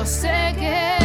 yo sé que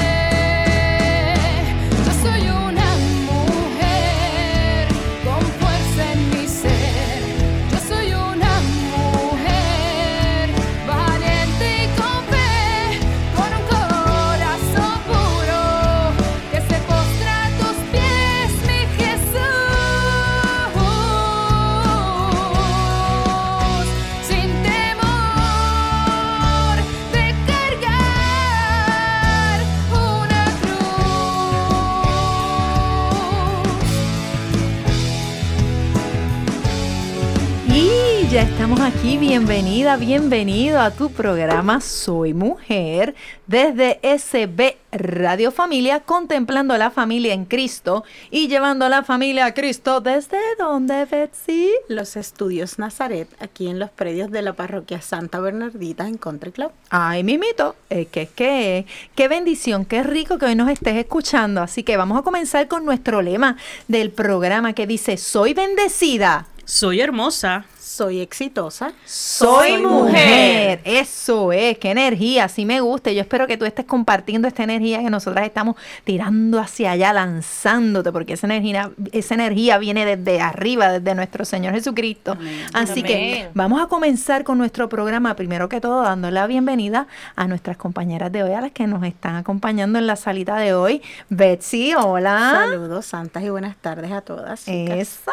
estamos aquí, bienvenida, bienvenido a tu programa Soy Mujer desde SB Radio Familia, contemplando la familia en Cristo y llevando a la familia a Cristo desde donde, Betsy. Los estudios Nazaret, aquí en los predios de la parroquia Santa Bernardita en Country Club. Ay, mimito, es que, que, qué bendición, qué rico que hoy nos estés escuchando. Así que vamos a comenzar con nuestro lema del programa que dice, soy bendecida. Soy hermosa. Soy exitosa. Soy mujer. Eso es, qué energía, sí me gusta. Yo espero que tú estés compartiendo esta energía que nosotras estamos tirando hacia allá, lanzándote, porque esa energía, esa energía viene desde arriba, desde nuestro Señor Jesucristo. Así que vamos a comenzar con nuestro programa, primero que todo, dando la bienvenida a nuestras compañeras de hoy, a las que nos están acompañando en la salita de hoy. Betsy, hola. Saludos, santas y buenas tardes a todas. chicas. Eso,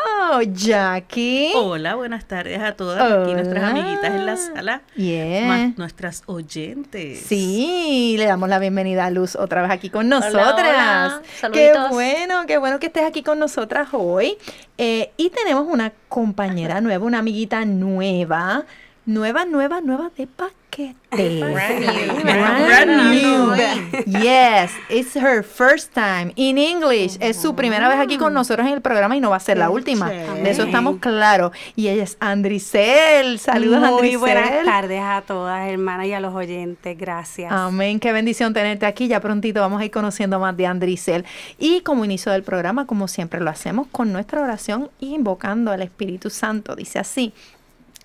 Jackie. Hola, buenas tardes a todas. Aquí nuestras Hola. amiguitas en la sala. Yeah. Más nuestras oyentes. Sí, le damos la bienvenida a Luz otra vez aquí con nosotras. hola. Qué Saluditos. bueno, qué bueno que estés aquí con nosotras hoy. Eh, y tenemos una compañera nueva, una amiguita nueva, nueva, nueva, nueva de paquete. Brand new. Brand new. Yes, it's her first time in English. Es su primera vez aquí con nosotros en el programa y no va a ser la última. De eso estamos claros. Y ella es Andricel. Saludos, Muy Andricel. buenas tardes a todas, hermanas, y a los oyentes. Gracias. Amén, qué bendición tenerte aquí. Ya prontito vamos a ir conociendo más de Andricel. Y como inicio del programa, como siempre lo hacemos con nuestra oración y invocando al Espíritu Santo. Dice así.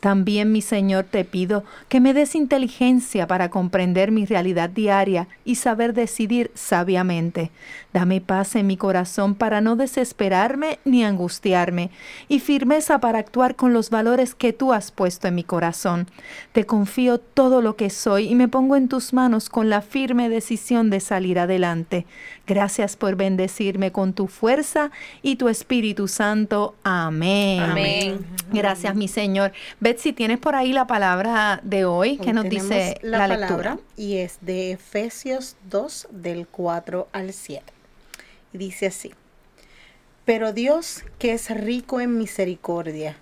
También, mi Señor, te pido que me des inteligencia para comprender mi realidad diaria y saber decidir sabiamente. Dame paz en mi corazón para no desesperarme ni angustiarme y firmeza para actuar con los valores que tú has puesto en mi corazón. Te confío todo lo que soy y me pongo en tus manos con la firme decisión de salir adelante. Gracias por bendecirme con tu fuerza y tu Espíritu Santo. Amén. Amén. Gracias, mi Señor. Betsy, ¿tienes por ahí la palabra de hoy? ¿Qué Hoy nos dice la, la, lectura? palabra y es de Efesios 2 del 4 al 7. Y dice así: Pero Dios, que es rico en misericordia,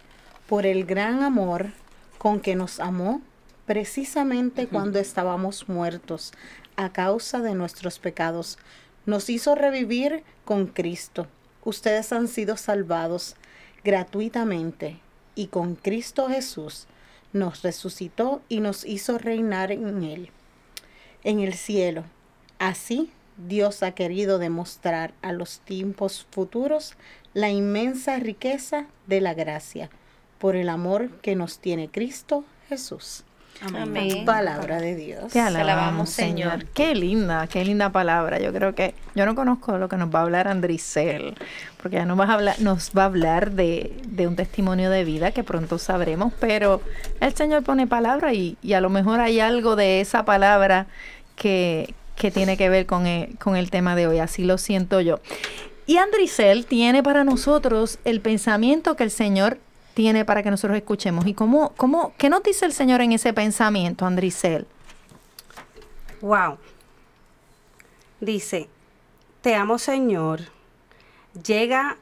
por el gran amor con que nos amó, precisamente cuando estábamos muertos a causa de nuestros pecados, nos hizo revivir con Cristo. Ustedes han sido salvados gratuitamente y con Cristo Jesús nos resucitó y nos hizo reinar en Él, en el cielo. Así Dios ha querido demostrar a los tiempos futuros la inmensa riqueza de la gracia por el amor que nos tiene Cristo Jesús. Amén. Palabra de Dios. Te alabamos, alabamos, Señor. Señor. Qué linda, qué linda palabra. Yo creo que yo no conozco lo que nos va a hablar Andricel, porque ya nos, vas a hablar, nos va a hablar de, de un testimonio de vida que pronto sabremos, pero el Señor pone palabra y, y a lo mejor hay algo de esa palabra que, que tiene que ver con el, con el tema de hoy, así lo siento yo. Y Andricel tiene para nosotros el pensamiento que el Señor tiene para que nosotros escuchemos. ¿Y cómo, cómo, qué nos dice el Señor en ese pensamiento, Andricel? Wow. Dice, te amo Señor, llega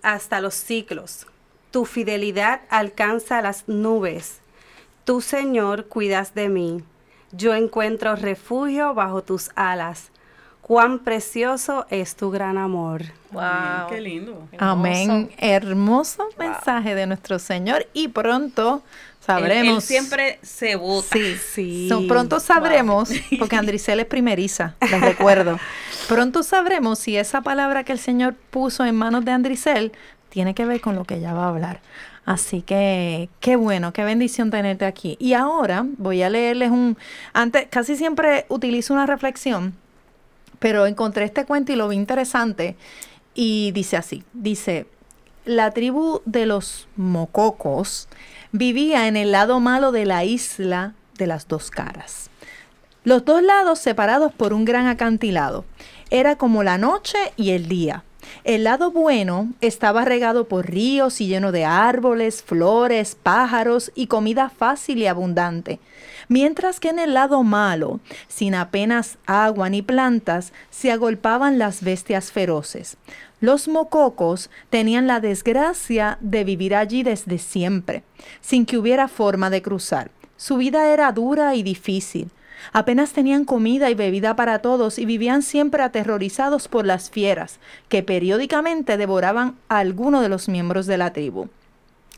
hasta los ciclos, tu fidelidad alcanza las nubes, tú Señor cuidas de mí, Yo encuentro refugio bajo tus alas. Cuán precioso es tu gran amor. Wow. Qué lindo. Amén. Hermoso mensaje de nuestro Señor y pronto sabremos. Él, él siempre se vota. Sí, Sí. So, pronto sabremos, porque Andricel es primeriza, les recuerdo. Pronto sabremos si esa palabra que el Señor puso en manos de Andricel tiene que ver con lo que ella va a hablar. Así que qué bueno, qué bendición tenerte aquí. Y ahora voy a leerles un... Antes, casi siempre utilizo una reflexión, pero encontré este cuento y lo vi interesante. Y dice así, dice, la tribu de los mococos vivía en el lado malo de la isla de las dos caras. Los dos lados separados por un gran acantilado. Era como la noche y el día. El lado bueno estaba regado por ríos y lleno de árboles, flores, pájaros y comida fácil y abundante. Mientras que en el lado malo, sin apenas agua ni plantas, se agolpaban las bestias feroces. Los mococos tenían la desgracia de vivir allí desde siempre, sin que hubiera forma de cruzar. Su vida era dura y difícil. Apenas tenían comida y bebida para todos y vivían siempre aterrorizados por las fieras, que periódicamente devoraban a alguno de los miembros de la tribu.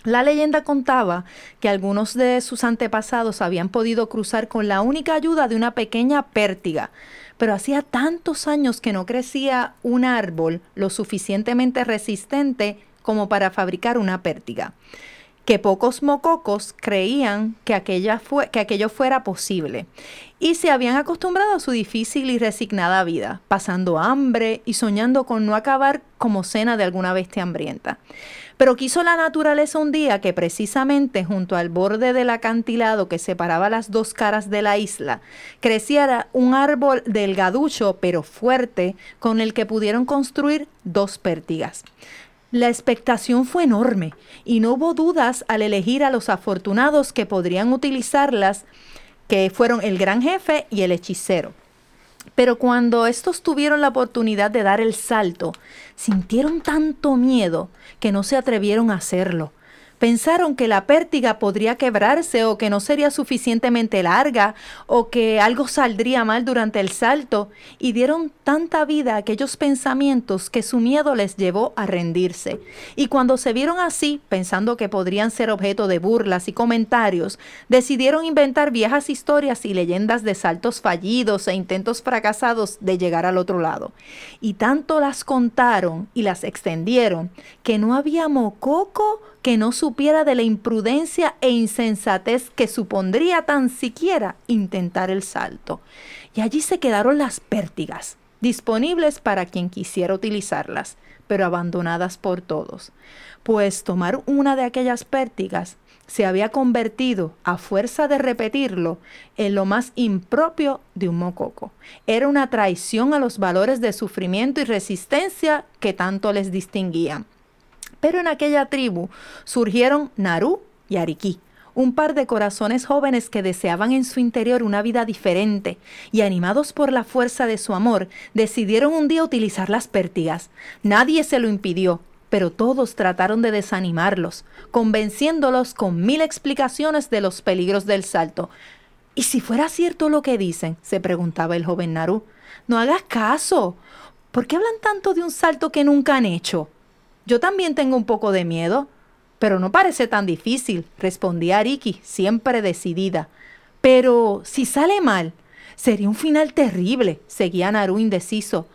La leyenda contaba que algunos de sus antepasados habían podido cruzar con la única ayuda de una pequeña pértiga, pero hacía tantos años que no crecía un árbol lo suficientemente resistente como para fabricar una pértiga, que pocos mococos creían que, aquello fuera posible y se habían acostumbrado a su difícil y resignada vida, pasando hambre y soñando con no acabar como cena de alguna bestia hambrienta. Pero quiso la naturaleza un día que precisamente junto al borde del acantilado que separaba las dos caras de la isla, creciera un árbol delgaducho pero fuerte con el que pudieron construir dos pértigas. La expectación fue enorme y no hubo dudas al elegir a los afortunados que podrían utilizarlas, que fueron el gran jefe y el hechicero. Pero cuando estos tuvieron la oportunidad de dar el salto, sintieron tanto miedo que no se atrevieron a hacerlo. Pensaron que la pértiga podría quebrarse o que no sería suficientemente larga o que algo saldría mal durante el salto y dieron tanta vida a aquellos pensamientos que su miedo les llevó a rendirse. Y cuando se vieron así, pensando que podrían ser objeto de burlas y comentarios, decidieron inventar viejas historias y leyendas de saltos fallidos e intentos fracasados de llegar al otro lado. Y tanto las contaron y las extendieron que no había mococo que no supiera de la imprudencia e insensatez que supondría tan siquiera intentar el salto. Y allí se quedaron las pértigas, disponibles para quien quisiera utilizarlas, pero abandonadas por todos. Pues tomar una de aquellas pértigas se había convertido, a fuerza de repetirlo, en lo más impropio de un mococo. Era una traición a los valores de sufrimiento y resistencia que tanto les distinguían. Pero en aquella tribu surgieron Narú y Ariquí, un par de corazones jóvenes que deseaban en su interior una vida diferente y animados por la fuerza de su amor, decidieron un día utilizar las pértigas. Nadie se lo impidió, pero todos trataron de desanimarlos, convenciéndolos con mil explicaciones de los peligros del salto. ¿Y si fuera cierto lo que dicen? se preguntaba el joven Narú. No hagas caso. ¿Por qué hablan tanto de un salto que nunca han hecho? Yo también tengo un poco de miedo. Pero no parece tan difícil, respondía Ariki, siempre decidida. Pero si sale mal, sería un final terrible, seguía Naru indeciso.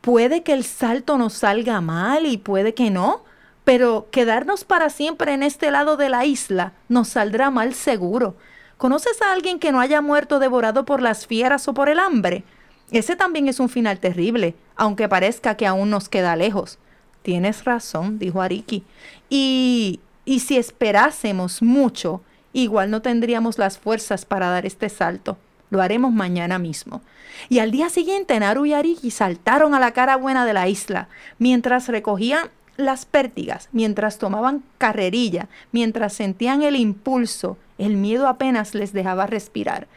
Puede que el salto nos salga mal y puede que no, pero quedarnos para siempre en este lado de la isla nos saldrá mal seguro. ¿Conoces a alguien que no haya muerto devorado por las fieras o por el hambre? Ese también es un final terrible, aunque parezca que aún nos queda lejos. Tienes razón, dijo Ariki. Y, y si esperásemos mucho, igual no tendríamos las fuerzas para dar este salto. Lo haremos mañana mismo. Y al día siguiente, Naru y Ariki saltaron a la cara buena de la isla, mientras recogían las pértigas, mientras tomaban carrerilla, mientras sentían el impulso, el miedo apenas les dejaba respirar.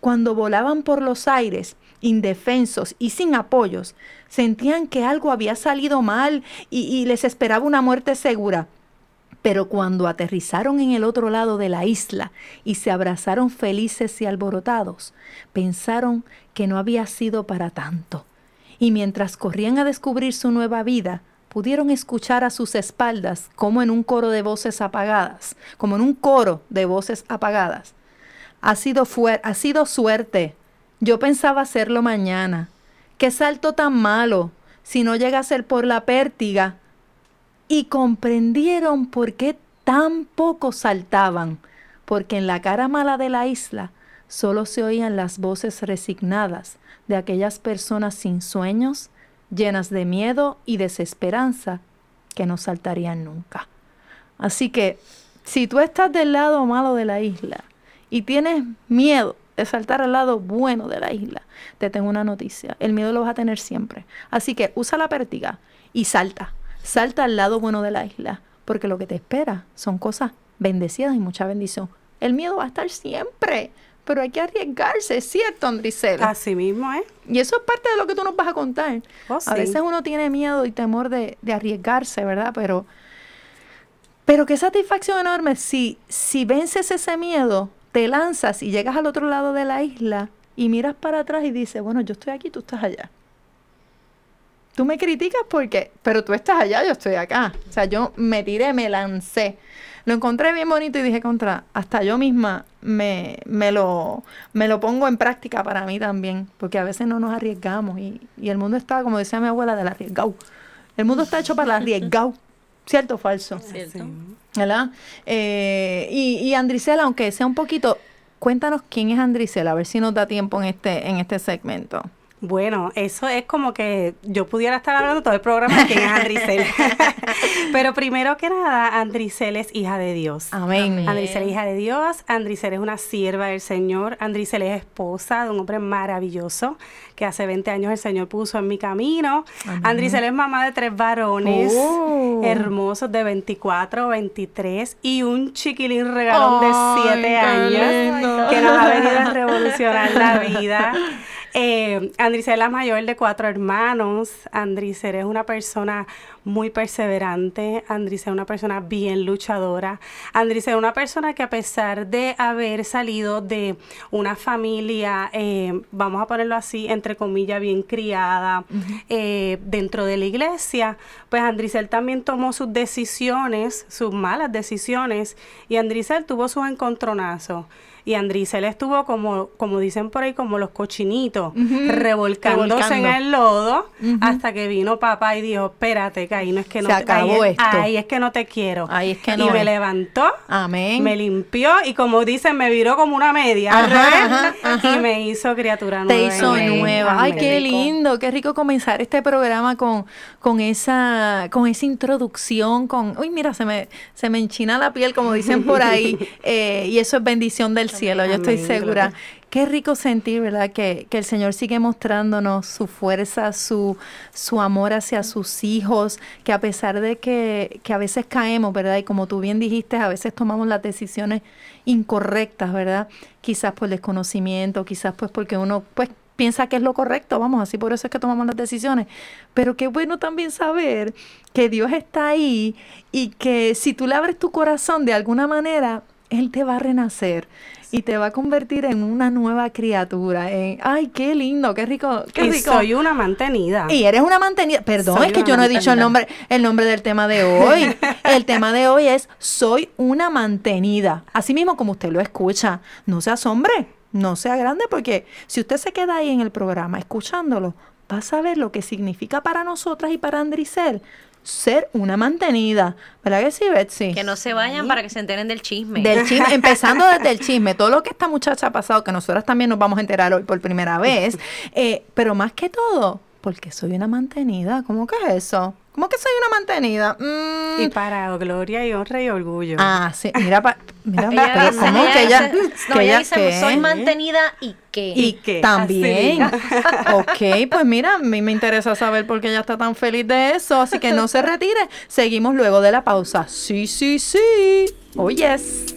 Cuando volaban por los aires, indefensos y sin apoyos, sentían que algo había salido mal y, les esperaba una muerte segura. Pero cuando aterrizaron en el otro lado de la isla y se abrazaron felices y alborotados, pensaron que no había sido para tanto. Y mientras corrían a descubrir su nueva vida, pudieron escuchar a sus espaldas como en un coro de voces apagadas, como en un coro de voces apagadas. Ha sido, ha sido suerte. Yo pensaba hacerlo mañana. Qué salto tan malo. Si no llega a ser por la pértiga, y comprendieron por qué tan poco saltaban, porque en la cara mala de la isla solo se oían las voces resignadas de aquellas personas sin sueños, llenas de miedo y desesperanza, que no saltarían nunca. Así que, si tú estás del lado malo de la isla y tienes miedo saltar al lado bueno de la isla, te tengo una noticia. El miedo lo vas a tener siempre. Así que usa la pértiga y salta. Salta al lado bueno de la isla, porque lo que te espera son cosas bendecidas y mucha bendición. El miedo va a estar siempre, pero hay que arriesgarse, ¿cierto, Andricel? Así mismo, ¿eh? Y eso es parte de lo que tú nos vas a contar. Oh, A veces uno tiene miedo y temor de, de arriesgarse, ¿verdad? Pero, pero qué satisfacción enorme si, si vences ese miedo, te lanzas y llegas al otro lado de la isla y miras para atrás y dices, bueno, yo estoy aquí, tú estás allá. Tú me criticas porque, pero tú estás allá, yo estoy acá. O sea, yo me tiré, me lancé. Lo encontré bien bonito y dije, contra, hasta yo misma me, me, lo, me lo pongo en práctica para mí también, porque a veces no nos arriesgamos y, y el mundo está, como decía mi abuela, del arriesgado. El mundo está hecho para el arriesgado. ¿Cierto o falso? ¿Cierto? ¿Verdad? Eh, y, y Andricela, aunque sea un poquito, cuéntanos quién es Andricela, a ver si nos da tiempo en este, en este segmento. Bueno, eso es como que yo pudiera estar hablando todo el programa de quién es Andricel. Pero primero que nada, Andricel es hija de Dios. Amén. Andricel es hija de Dios, Andricel es una sierva del Señor, Andricel es esposa de un hombre maravilloso que hace 20 años el Señor puso en mi camino. Andricel es mamá de tres varones Oh. hermosos de 24, 23 y un chiquilín regalón de 7 qué años lindo. que nos ha venido a revolucionar la vida. Eh, Andricel es la mayor de cuatro hermanos. Andricel es una persona muy perseverante. Andricel es una persona bien luchadora. Andricel es una persona que a pesar de haber salido de una familia, eh, vamos a ponerlo así, entre comillas, bien criada eh, dentro de la iglesia, pues Andricel también tomó sus decisiones, sus malas decisiones, y Andricel tuvo sus encontronazos. Y Andricel estuvo como, como dicen por ahí, como los cochinitos, revolcándose en el lodo, hasta que vino papá y dijo, espérate, que ahí no es que no Se te- ahí, es- esto. ahí es que no te quiero. Ahí es que y no me es. levantó, Amén. me limpió y como dicen, me viró como una media al Ajá, revés, ajá, ajá. y me hizo criatura Te nueva. hizo en mí. nueva. Ay, Amén. qué lindo, qué rico comenzar este programa con, con esa, con esa introducción, con, uy, mira, se me, se me enchina la piel, como dicen por ahí, eh, y eso es bendición del cielo, yo estoy segura. Qué rico sentir, ¿verdad? Que, que el Señor sigue mostrándonos su fuerza, su, su amor hacia sus hijos, que a pesar de que, que a veces caemos, ¿verdad? Y como tú bien dijiste, a veces tomamos las decisiones incorrectas, ¿verdad? Quizás por desconocimiento, quizás pues porque uno pues piensa que es lo correcto, vamos, así por eso es que tomamos las decisiones. Pero qué bueno también saber que Dios está ahí y que si tú le abres tu corazón de alguna manera, Él te va a renacer y te va a convertir en una nueva criatura. en- ay, qué lindo, qué rico, qué Y rico. soy una mantenida. Y eres una mantenida. Perdón, Soy es que yo no he dicho el nombre, el nombre del tema de hoy. El tema de hoy es soy una mantenida. Así mismo como usted lo escucha. No se asombre, no sea grande, porque si usted se queda ahí en el programa escuchándolo, va a saber lo que significa para nosotras y para Andricel ser una mantenida. ¿Verdad que sí, Betsy? Que no se vayan para que se enteren del chisme. Del chisme, empezando desde el chisme, todo lo que esta muchacha ha pasado, que nosotras también nos vamos a enterar hoy por primera vez, eh, pero más que todo, porque soy una mantenida. ¿Cómo que es eso? ¿Cómo que soy una mantenida? Mm, Y para gloria y honra y orgullo. ah, sí, mira, pa- mira, Ella pero dice- ¿cómo ella que ella, no, que ella dice, qué? soy mantenida y qué. Y qué? también. Así ok, pues mira, a mí me interesa saber por qué ella está tan feliz de eso, así que no se retire. Seguimos luego de la pausa. Sí, sí, sí. Oh, yes.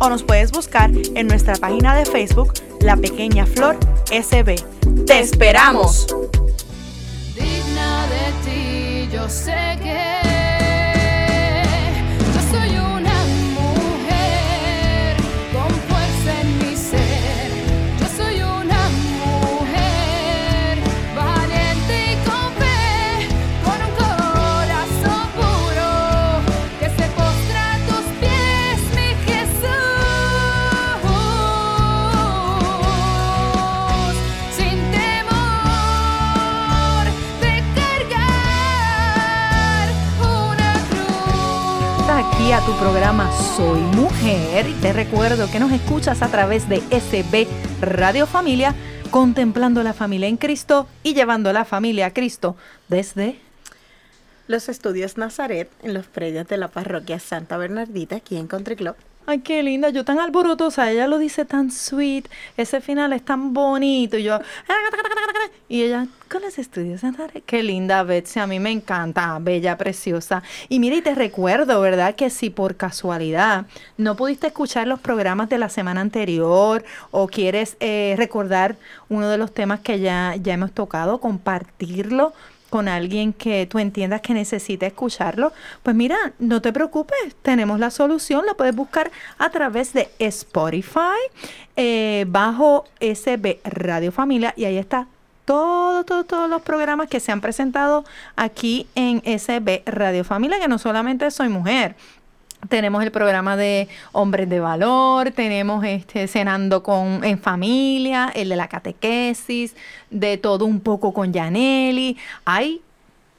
o nos puedes buscar en nuestra página de Facebook La Pequeña Flor SB. ¡Te esperamos! digna de ti, yo sé que a tu programa Soy Mujer te recuerdo que nos escuchas a través de SB Radio Familia, contemplando la familia en Cristo y llevando la familia a Cristo desde... Los estudios Nazaret en los predios de la parroquia Santa Bernardita aquí en Country Club. Ay, qué linda, yo tan alborotosa, ella lo dice tan sweet, ese final es tan bonito, y yo, y ella, con los estudios qué linda Betsy, a mí me encanta, bella, preciosa. Y mira, y te recuerdo, ¿verdad? Que si por casualidad no pudiste escuchar los programas de la semana anterior o quieres eh, recordar uno de los temas que ya, ya hemos tocado, compartirlo con alguien que tú entiendas que necesita escucharlo, pues mira, no te preocupes, tenemos la solución, lo puedes buscar a través de Spotify, eh, bajo SB Radio Familia, y ahí está todo, todo, todos los programas que se han presentado aquí en SB Radio Familia, que no solamente soy mujer, tenemos el programa de Hombres de Valor, tenemos este Cenando con en familia, el de la catequesis, de todo un poco con Yaneli. Hay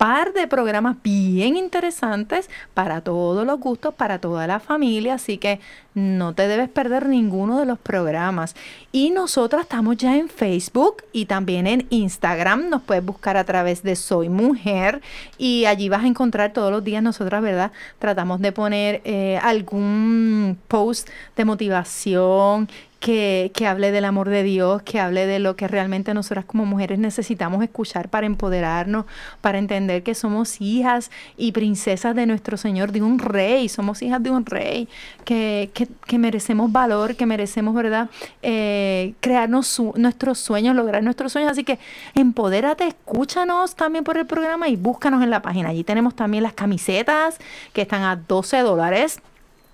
par de programas bien interesantes para todos los gustos, para toda la familia, así que no te debes perder ninguno de los programas. Y nosotras estamos ya en Facebook y también en Instagram, nos puedes buscar a través de Soy Mujer y allí vas a encontrar todos los días nosotras, ¿verdad? Tratamos de poner eh, algún post de motivación que, que hable del amor de Dios, que hable de lo que realmente nosotras como mujeres necesitamos escuchar para empoderarnos, para entender que somos hijas y princesas de nuestro Señor, de un rey, somos hijas de un rey, que, que, que merecemos valor, que merecemos, ¿verdad? Eh, crearnos su- nuestros sueños, lograr nuestros sueños. Así que empodérate, escúchanos también por el programa y búscanos en la página. Allí tenemos también las camisetas que están a 12 dólares.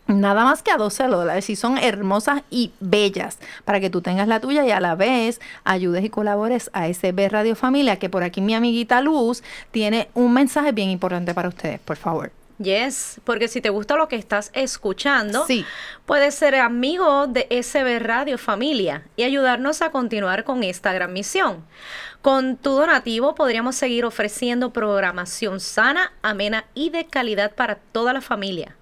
Nada más que a 12 dólares y son hermosas y bellas para que tú tengas la tuya y a la vez ayudes y colabores a SB Radio Familia, que por aquí mi amiguita Luz tiene un mensaje bien importante para ustedes, por favor. Yes, porque si te gusta lo que estás escuchando, Sí. puedes ser amigo de SB Radio Familia y ayudarnos a continuar con esta gran misión. Con tu donativo podríamos seguir ofreciendo programación sana, amena y de calidad para toda la familia.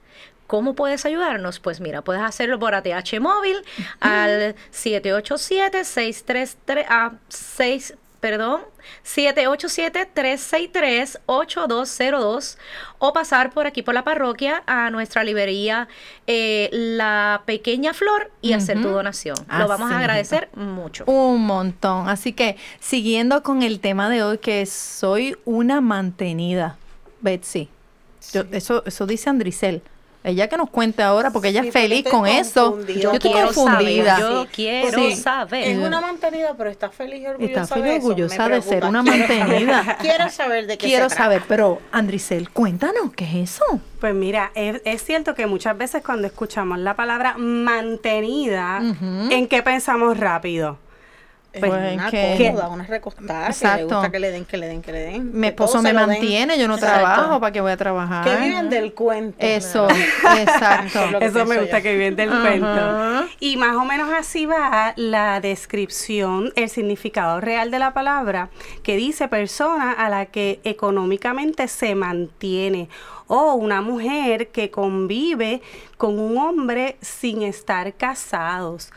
¿Cómo puedes ayudarnos? Pues mira, puedes hacerlo por ATH móvil al 787-633 a 6 perdón, 787-363-8202 o pasar por aquí por la parroquia a nuestra librería eh, La Pequeña Flor y hacer tu donación. Así Lo vamos a agradecer mucho. Un montón. Así que siguiendo con el tema de hoy, que soy una mantenida, Betsy. Yo- eso, eso dice Andricel. Ella que nos cuente ahora, porque ella Sí, es feliz con eso. Yo estoy quiero confundida. saber, yo quiero Sí. saber. Es una mantenida, pero está feliz y orgullosa Está feliz de y orgullosa de ser una Quiero- mantenida. Quiero saber de qué Quiero se trata. saber, pero Andricel, cuéntanos, ¿qué es eso? Pues mira, es, es cierto que muchas veces cuando escuchamos la palabra mantenida, ¿en qué pensamos rápido? Pues Pues una que- cómoda, una recostada, que le Exacto. gusta que le den, que le den, que le den. Mi esposo me den. mantiene, yo no Exacto. trabajo, ¿para qué voy a trabajar? Que viven del cuento. Eso, exacto. Eso me gusta yo. que viene del cuento. Y más o menos así va la descripción, el significado real de la palabra, que dice persona a la que económicamente se mantiene o una mujer que convive con un hombre sin estar casados.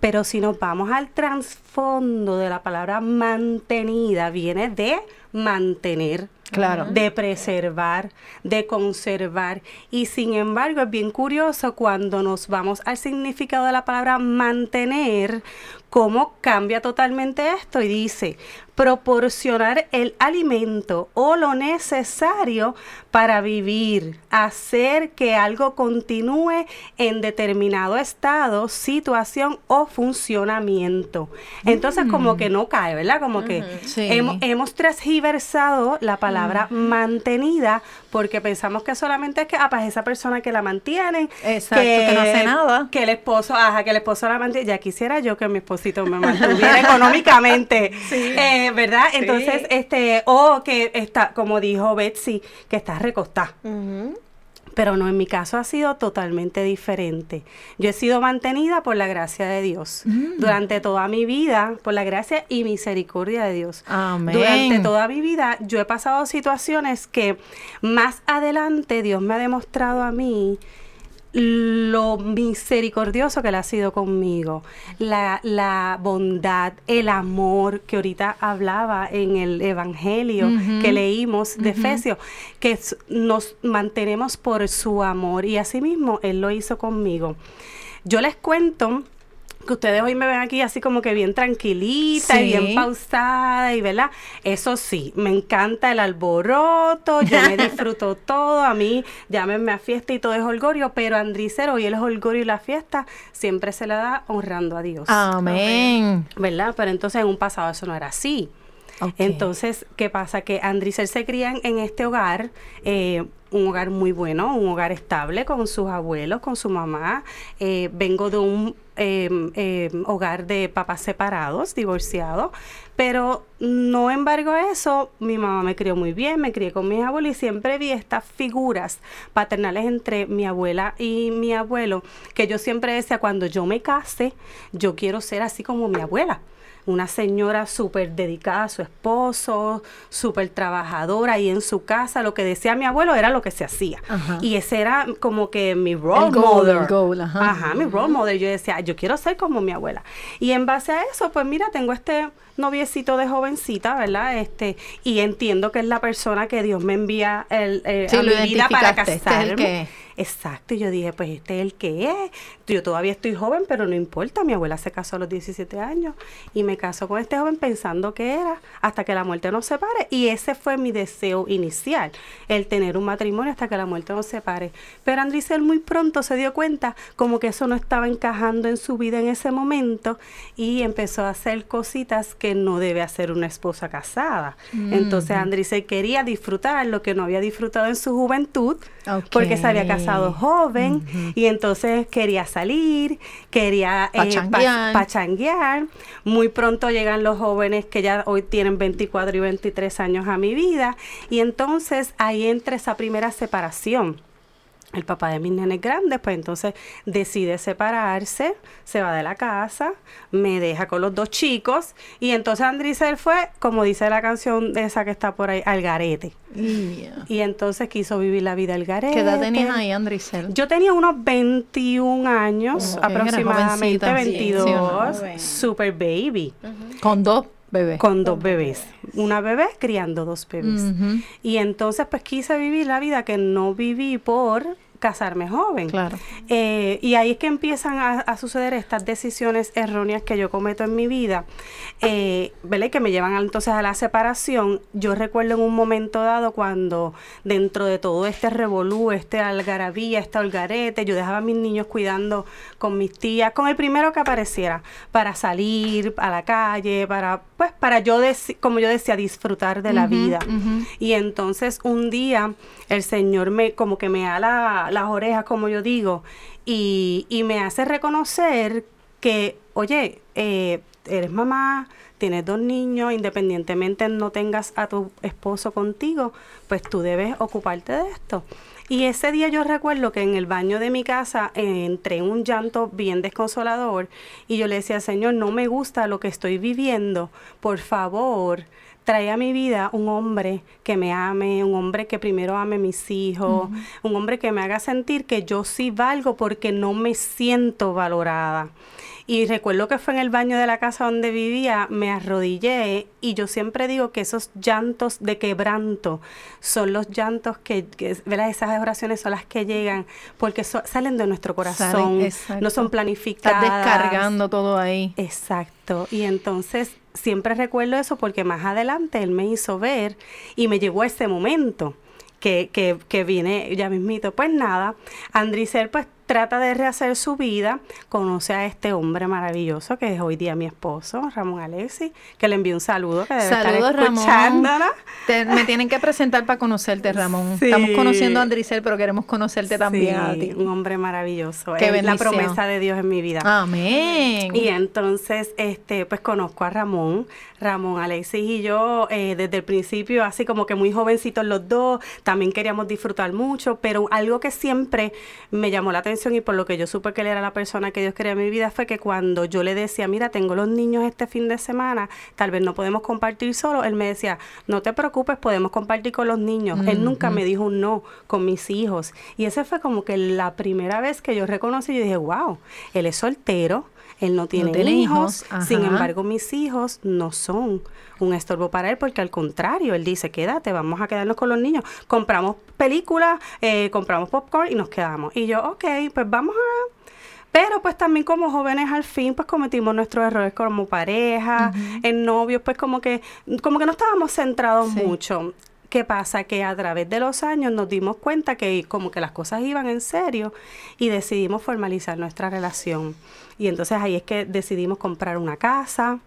Pero si nos vamos al trasfondo de la palabra mantenida, viene de mantener. Claro. De preservar, de conservar. Y sin embargo, es bien curioso cuando nos vamos al significado de la palabra mantener, cómo cambia totalmente esto y dice proporcionar el alimento o lo necesario para vivir, hacer que algo continúe en determinado estado, situación o funcionamiento. Entonces como que no cae, ¿verdad? Como que Sí. hemos, hemos transgiversado la palabra mantenida porque pensamos que solamente es que, ah, pues esa persona que la mantiene. Exacto, que no hace nada. Que el esposo, ajá, que el esposo la mantiene. Ya quisiera yo que mi esposito me mantuviera económicamente. Eh, ¿Verdad? Entonces, este, o que está, como dijo Betsy, que está recostada. Pero no, en mi caso ha sido totalmente diferente. Yo he sido mantenida por la gracia de Dios. Durante toda mi vida, por la gracia y misericordia de Dios. Amén. Durante toda mi vida, yo he pasado situaciones que más adelante Dios me ha demostrado a mí lo misericordioso que Él ha sido conmigo, la, la bondad, el amor que ahorita hablaba en el Evangelio que leímos de Efesios, que nos mantenemos por su amor. Y asimismo Él lo hizo conmigo. Yo les cuento que ustedes hoy me ven aquí así como que bien tranquilita y bien pausada y verdad, eso sí, me encanta el alboroto, yo me disfruto todo, a mí llámenme a fiesta y todo es holgorio, pero Andricero hoy el holgorio y la fiesta siempre se le da honrando a Dios. Amén. ¿Verdad? Pero entonces en un pasado eso no era así. Entonces, ¿qué pasa? Que Andricel se cría en, este hogar, eh, un hogar muy bueno, un hogar estable con sus abuelos, con su mamá. Eh, vengo de un eh, eh, hogar de papás separados, divorciados, pero no embargo a eso, mi mamá me crió muy bien, me crié con mis abuelos y siempre vi estas figuras paternales entre mi abuela y mi abuelo, que yo siempre decía, cuando yo me case, yo quiero ser así como mi abuela una señora súper dedicada a su esposo, súper trabajadora y en su casa lo que decía mi abuelo era lo que se hacía. Ajá. Y ese era como que mi role goal, model. el goal, ajá. Ajá, mi role model. Yo decía, yo quiero ser como mi abuela. Y en base a eso, pues mira, tengo este noviecito de jovencita, ¿verdad? Este, y entiendo que es la persona que Dios me envía el, eh, Sí, a mi vida para este casarme. es. Exacto, y yo dije, pues este es el que es. Yo todavía estoy joven, pero no importa. Mi abuela se casó a los 17 años y me casó con este joven pensando que era hasta que la muerte nos separe. Y ese fue mi deseo inicial, el tener un matrimonio hasta que la muerte nos separe. Pero Andricel muy pronto se dio cuenta como que eso no estaba encajando en su vida en ese momento y empezó a hacer cositas que no debe hacer una esposa casada. Entonces Andricel quería disfrutar lo que no había disfrutado en su juventud porque se había casado joven y entonces quería salir, quería eh, Pachanguear. pa- pachanguear. Muy pronto llegan los jóvenes que ya hoy tienen 24 y 23 años a mi vida y entonces ahí entra esa primera separación. El papá de mis nenes grandes, pues entonces decide separarse, se va de la casa, me deja con los dos chicos y entonces Andricel fue, como dice la canción de esa que está por ahí, al garete. Yeah. Y entonces quiso vivir la vida al garete. ¿Qué edad tenías ahí, Andricel? Yo tenía unos 21 años, aproximadamente jovencita, sí, 22, sí, ¿o no? Joven. super baby, Con dos con dos bebés. Una bebé criando dos bebés. Y entonces pues quise vivir la vida que no viví por casarme joven. Claro. Eh, y ahí es que empiezan a, a suceder estas decisiones erróneas que yo cometo en mi vida, eh, ¿verdad? Y que me llevan entonces a la separación. Yo recuerdo en un momento dado cuando dentro de todo este revolú, este algarabía, este holgarete, yo dejaba a mis niños cuidando con mis tías, con el primero que apareciera, para salir a la calle, para, pues, para yo, como yo decía, disfrutar de la vida. Y entonces un día el Señor me como que me da la- las orejas, como yo digo, y, y me hace reconocer que, oye, eh, eres mamá, tienes dos niños, independientemente no tengas a tu esposo contigo, pues tú debes ocuparte de esto. Y ese día yo recuerdo que en el baño de mi casa eh, entré en un llanto bien desconsolador y yo le decía, Señor, no me gusta lo que estoy viviendo, por favor, trae a mi vida un hombre que me ame, un hombre que primero ame a mis hijos, un hombre que me haga sentir que yo sí valgo porque no me siento valorada. Y recuerdo que fue en el baño de la casa donde vivía, me arrodillé y yo siempre digo que esos llantos de quebranto son los llantos que, que ¿verdad? esas oraciones son las que llegan porque so- salen de nuestro corazón, Salen, no son planificadas. Estás descargando todo ahí. Exacto. Y entonces siempre recuerdo eso porque más adelante él me hizo ver y me llegó a ese momento que, que, que viene ya mismito. Pues nada, Andricel pues trata de rehacer su vida, conoce a este hombre maravilloso que es hoy día mi esposo, Ramón Alexi, que le envío un saludo, que debe Saludos, estar Ramón. Te- me tienen que presentar para conocerte, Ramón. Sí. Estamos conociendo a Andricel, pero queremos conocerte también a ti. un hombre maravilloso. Qué es la promesa de Dios en mi vida. Amén. Y entonces, este, pues conozco a Ramón, Ramón, Alexis y yo eh, desde el principio, así como que muy jovencitos los dos, también queríamos disfrutar mucho, pero algo que siempre me llamó la atención y por lo que yo supe que él era la persona que Dios quería en mi vida fue que cuando yo le decía, mira, tengo los niños este fin de semana, tal vez no podemos compartir solo, él me decía, no te preocupes, podemos compartir con los niños. Él nunca me dijo un no con mis hijos. Y esa fue como que la primera vez que yo reconocí, yo dije, wow, él es soltero. Él no tiene, tiene hijos, hijos, sin embargo mis hijos no son un estorbo para él porque al contrario, él dice, quédate, vamos a quedarnos con los niños. Compramos películas, eh, compramos popcorn y nos quedamos. Y yo, ok, pues vamos a... Pero pues también como jóvenes al fin pues cometimos nuestros errores como pareja, en novios, pues como que, como que no estábamos centrados Sí. mucho. ¿Qué pasa? Que a través de los años nos dimos cuenta que como que las cosas iban en serio y decidimos formalizar nuestra relación. Y entonces ahí es que decidimos comprar una casa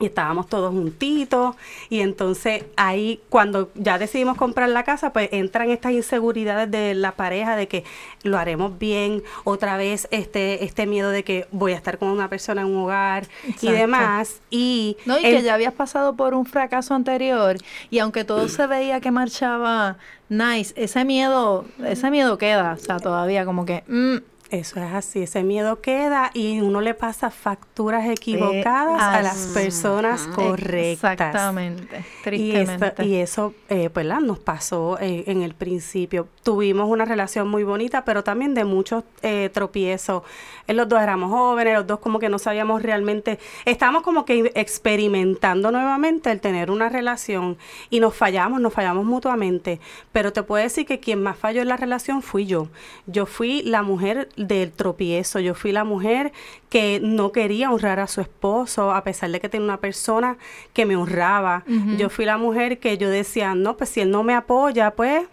y estábamos todos juntitos. Y entonces ahí cuando ya decidimos comprar la casa pues entran estas inseguridades de la pareja de que lo haremos bien otra vez este este miedo de que voy a estar con una persona en un hogar y demás. Y No, y el- que ya habías pasado por un fracaso anterior y aunque todo se veía que marchaba nice, ese miedo, ese miedo queda, o sea, todavía como que, mm, Eso es así, ese miedo queda y uno le pasa facturas equivocadas a las personas correctas. exactamente, Y, tristemente. esto- y eso, eh, pues, la, nos pasó eh, en el principio. Tuvimos una relación muy bonita, pero también de muchos eh, tropiezos. Eh, los dos éramos jóvenes, los dos como que no sabíamos realmente, estábamos como que experimentando nuevamente el tener una relación y nos fallamos, nos fallamos mutuamente. Pero te puedo decir que quien más falló en la relación fui yo. Yo fui la mujer del tropiezo, yo fui la mujer que no quería honrar a su esposo, a pesar de que tenía una persona que me honraba. Yo fui la mujer que yo decía, no, pues si él no me apoya, pues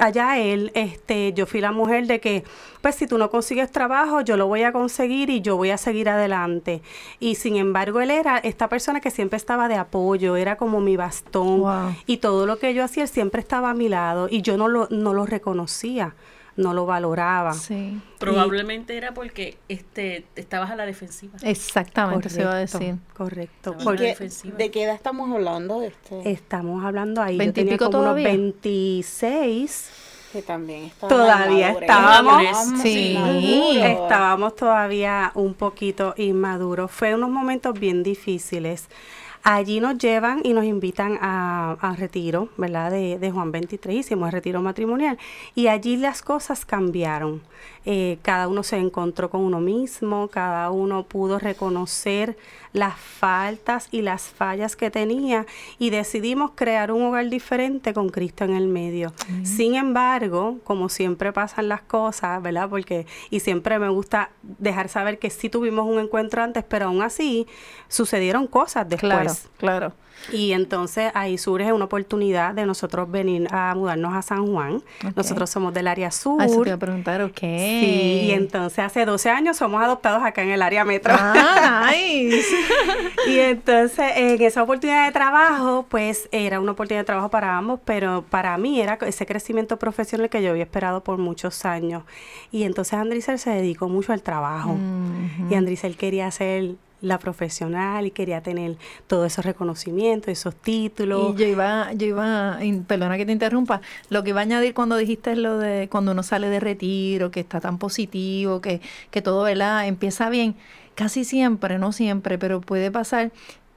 allá él, este, yo fui la mujer de que, pues si tú no consigues trabajo, yo lo voy a conseguir y yo voy a seguir adelante. Y sin embargo, él era esta persona que siempre estaba de apoyo, era como mi bastón. Wow. Y todo lo que yo hacía, él siempre estaba a mi lado y yo no lo, no lo reconocía, no lo valoraba. sí, Probablemente era porque este estabas a la defensiva. exactamente, se iba a Correcto, decir. Correcto. Estaba Porque la ¿Qué- defensiva. ¿De qué edad estamos hablando? Este, estamos hablando ahí, yo ¿Veintipico tenía como unos todavía? 26. que también está Todavía madurez. estábamos- Sí. Estábamos todavía un poquito inmaduros. Fue unos momentos bien difíciles. Allí nos llevan y nos invitan a, a retiro, ¿verdad? De, de Juan 23, hicimos el retiro matrimonial. Y allí las cosas cambiaron. Eh, cada uno se encontró con uno mismo, cada uno pudo reconocer las faltas y las fallas que tenía y decidimos crear un hogar diferente con Cristo en el medio. Sin embargo, como siempre pasan las cosas, ¿verdad? Porque, y siempre me gusta dejar saber que sí tuvimos un encuentro antes, pero aún así sucedieron cosas después. Claro, claro. Y entonces ahí surge una oportunidad de nosotros venir a mudarnos a San Juan. Nosotros somos del área sur. Ah, eso te iba a preguntar, ok. Sí, y entonces hace 12 años somos adoptados acá en el área metro. Ah, nice. y entonces en esa oportunidad de trabajo, pues era una oportunidad de trabajo para ambos, pero para mí era ese crecimiento profesional que yo había esperado por muchos años. Y entonces Andrisel se dedicó mucho al trabajo. Y Andrisel quería ser la profesional y quería tener todos esos reconocimientos, esos títulos. Y yo iba, yo iba, perdona que te interrumpa, lo que iba a añadir cuando dijiste lo de cuando uno sale de retiro, que está tan positivo, que, que todo ¿verdad? empieza bien, casi siempre, no siempre, pero puede pasar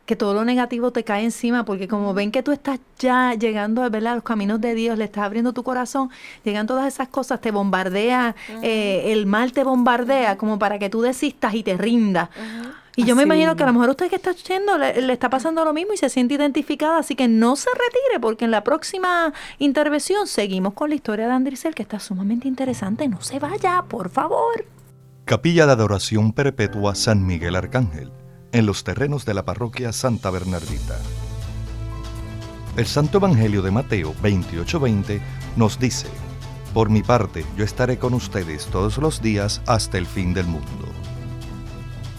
que todo lo negativo te cae encima, porque como ven que tú estás ya llegando a los caminos de Dios, le estás abriendo tu corazón, llegan todas esas cosas, te bombardea, eh, el mal te bombardea como para que tú desistas y te rindas. Y yo me imagino que a lo mejor usted que está yendo le, le está pasando lo mismo y se siente identificada, así que no se retire porque en la próxima intervención seguimos con la historia de Andricel que está sumamente interesante. No se vaya, por favor. Capilla de Adoración Perpetua San Miguel Arcángel, en los terrenos de la parroquia Santa Bernardita. El Santo Evangelio de Mateo 28:20 nos dice, Por mi parte, yo estaré con ustedes todos los días hasta el fin del mundo.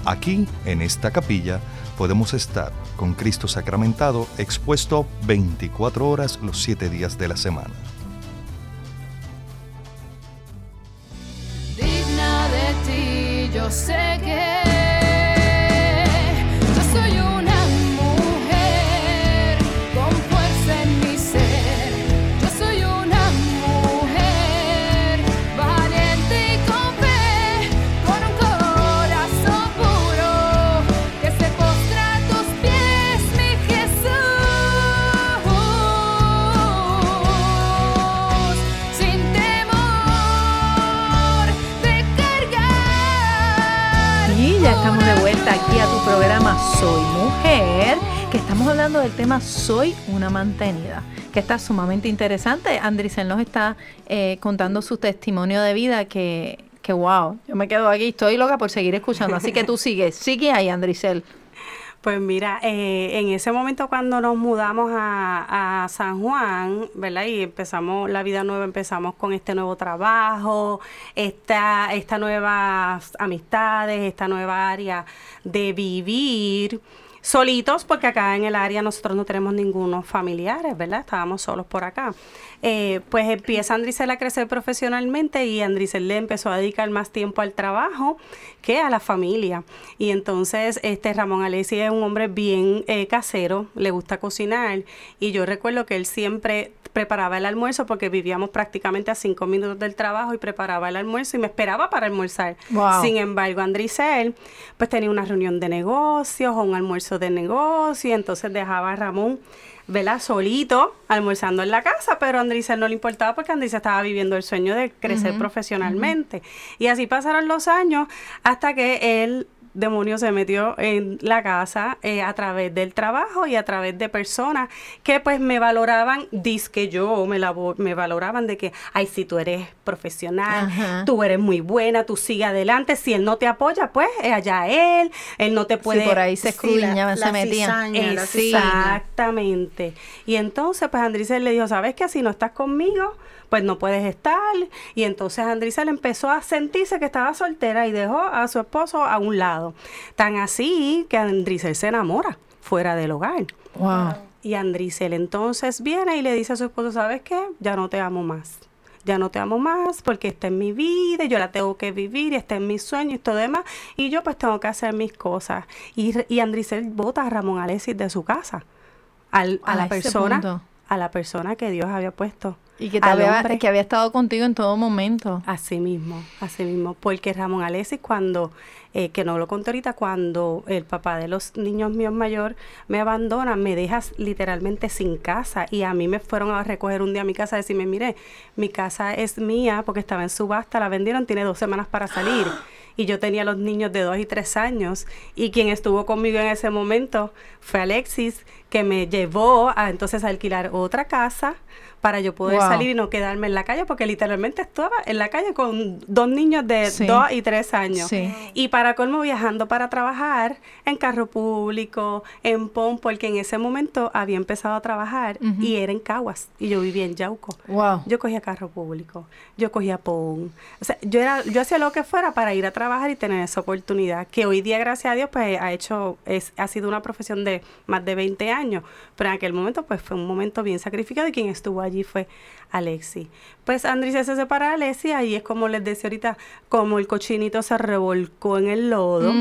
Aquí, en esta capilla, podemos estar con Cristo sacramentado expuesto 24 horas los 7 días de la semana. Soy una mantenida, que está sumamente interesante. Andricel nos está eh, contando su testimonio de vida que, que wow, yo me quedo aquí, estoy loca por seguir escuchando, así que tú sigues, sigue ahí Andricel. Pues mira, eh, en ese momento cuando nos mudamos a, a San Juan, ¿verdad? Y empezamos la vida nueva, empezamos con este nuevo trabajo, esta, esta nuevas amistades, esta nueva área de vivir solitos, porque acá en el área nosotros no tenemos ningunos familiares, ¿verdad? Estábamos solos por acá. Eh, pues empieza Andricel a crecer profesionalmente y Andricel le empezó a dedicar más tiempo al trabajo que a la familia. Y entonces este Ramón Alessi es un hombre bien eh, casero, le gusta cocinar y yo recuerdo que él siempre preparaba el almuerzo porque vivíamos prácticamente a cinco minutos del trabajo y preparaba el almuerzo y me esperaba para almorzar. Wow. Sin embargo, Andricel pues tenía una reunión de negocios o un almuerzo de negocios y entonces dejaba a Ramón ¿verdad? Solito, almorzando en la casa, pero a Andricel no le importaba porque Andricel estaba viviendo el sueño de crecer profesionalmente. Y así pasaron los años hasta que él demonio se metió en la casa eh, a través del trabajo y a través de personas que pues me valoraban, que yo me, la, me valoraban de que, ay, si tú eres profesional, Ajá. tú eres muy buena, tú sigue adelante, si él no te apoya, pues eh, allá él, él no te puede... Sí, por ahí se Sí, escudriñaban, se metían. Exactamente. Y entonces, pues Andricel le dijo, ¿sabes qué? Si no estás conmigo, pues no puedes estar. Y entonces Andricel empezó a sentirse que estaba soltera y dejó a su esposo a un lado. Tan así que Andricel se enamora fuera del hogar. Wow. Y Andricel entonces viene y le dice a su esposo, ¿sabes qué? Ya no te amo más. Ya no te amo más porque está en mi vida, yo la tengo que vivir, y está en mis sueños y todo demás. Y yo pues tengo que hacer mis cosas. Y, y Andricel bota a Ramón Alexis de su casa. Al- a A la persona, punto. a la persona que Dios había puesto. Y que, te que había estado contigo en todo momento. Así mismo, así mismo. Porque Ramón Alexis, cuando, eh, que no lo conté ahorita, cuando el papá de los niños míos mayor me abandona, me dejas literalmente sin casa. Y a mí me fueron a recoger un día a mi casa y decirme, mire, mi casa es mía porque estaba en subasta, la vendieron, tiene dos semanas para salir. Y yo tenía los niños de dos y tres años. Y quien estuvo conmigo en ese momento fue Alexis, que me llevó a entonces a alquilar otra casa para yo poder Wow. salir y no quedarme en la calle, porque literalmente estaba en la calle con dos niños de Sí. dos y tres años. Sí. Y para colmo viajando para trabajar en carro público, en PON, porque en ese momento había empezado a trabajar y era en Caguas y yo vivía en Yauco. Wow. Yo cogía carro público, yo cogía PON. O sea, yo era, yo hacía lo que fuera para ir a trabajar y tener esa oportunidad, que hoy día, gracias a Dios, pues ha hecho, es, ha sido una profesión de más de 20 años, pero en aquel momento, pues fue un momento bien sacrificado y quien estuvo allí allí fue Alexi. Pues Andrés se separa de Alexi, ahí es como les decía ahorita, como el cochinito se revolcó en el lodo,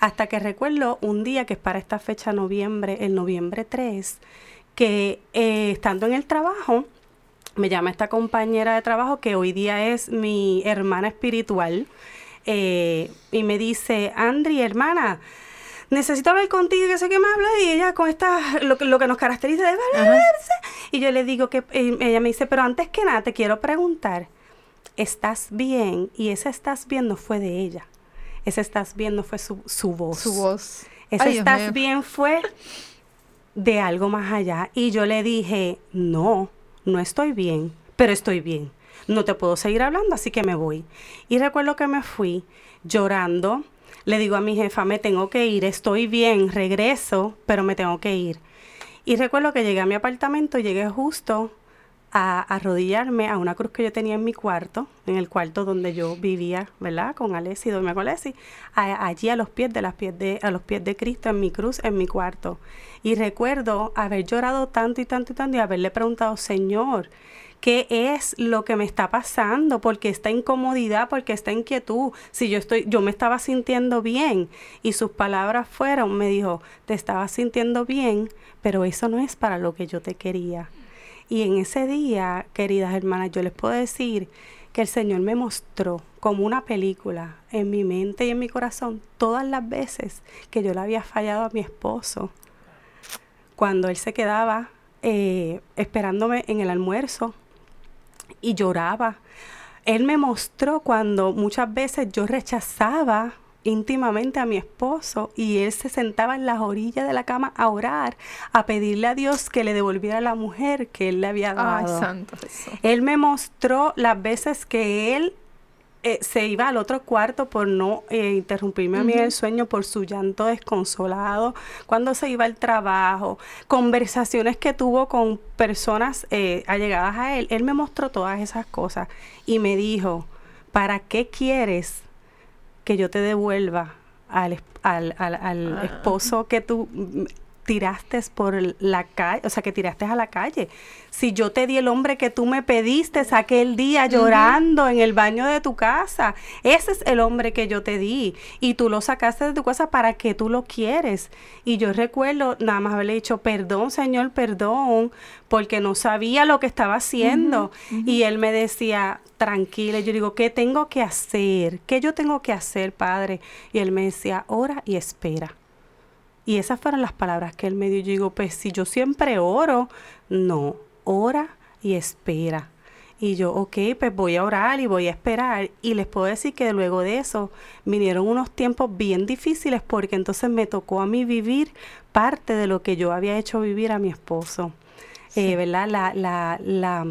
hasta que recuerdo un día que es para esta fecha noviembre, el noviembre 3, que eh, estando en el trabajo, me llama esta compañera de trabajo que hoy día es mi hermana espiritual eh, y me dice, Andri, hermana, necesito hablar contigo, que sé que me habla y ella con esta, lo, que- lo que nos caracteriza de y yo le digo que, ella me dice, pero antes que nada te quiero preguntar, ¿estás bien? Y ese estás bien no fue de ella, ese estás bien no fue su, su voz. Su voz. Ese Ay, estás bien fue de algo más allá. Y yo le dije, no, no estoy bien, pero estoy bien. No te puedo seguir hablando, así que me voy. Y recuerdo que me fui llorando. Le digo a mi jefa, me tengo que ir, estoy bien, regreso, pero me tengo que ir. Y recuerdo que llegué a mi apartamento llegué justo a arrodillarme a una cruz que yo tenía en mi cuarto, en el cuarto donde yo vivía, ¿verdad? Con Alessi, dormía con Alessi, allí a los pies de las pies de a los pies de Cristo en mi cruz en mi cuarto. Y recuerdo haber llorado tanto y tanto y tanto y haberle preguntado, "Señor, ¿qué es lo que me está pasando? Porque esta incomodidad, porque esta inquietud, si yo estoy yo me estaba sintiendo bien." Y sus palabras fueron, me dijo, "Te estabas sintiendo bien, pero eso no es para lo que yo te quería." Y en ese día, queridas hermanas, yo les puedo decir que el Señor me mostró como una película en mi mente y en mi corazón todas las veces que yo le había fallado a mi esposo. Cuando él se quedaba eh, esperándome en el almuerzo y lloraba. Él me mostró cuando muchas veces yo rechazaba íntimamente a mi esposo y él se sentaba en las orillas de la cama a orar, a pedirle a Dios que le devolviera la mujer que él le había Ay, dado. santo Jesús. Él me mostró las veces que él eh, se iba al otro cuarto por no eh, interrumpirme a mí el sueño, por su llanto desconsolado, cuando se iba al trabajo, conversaciones que tuvo con personas eh, allegadas a él. Él me mostró todas esas cosas y me dijo, ¿para qué quieres que yo te devuelva al, al, al- al Ah. esposo que tú tiraste por la calle, o sea, que tiraste a la calle. Si yo te di el hombre que tú me pediste aquel día llorando en el baño de tu casa, ese es el hombre que yo te di y tú lo sacaste de tu casa para que tú lo quieres. Y yo recuerdo nada más haberle dicho, perdón, Señor, perdón, porque no sabía lo que estaba haciendo. Y él me decía, tranquila, yo digo, ¿qué tengo que hacer? ¿Qué yo tengo que hacer, Padre? Y él me decía, ora y espera. Y esas fueron las palabras que él me dio. Yo digo, pues si yo siempre oro, no, ora y espera. Y yo, ok, pues voy a orar y voy a esperar. Y les puedo decir que luego de eso vinieron unos tiempos bien difíciles porque entonces me tocó a mí vivir parte de lo que yo había hecho vivir a mi esposo. Eh, ¿Verdad? La, la, la,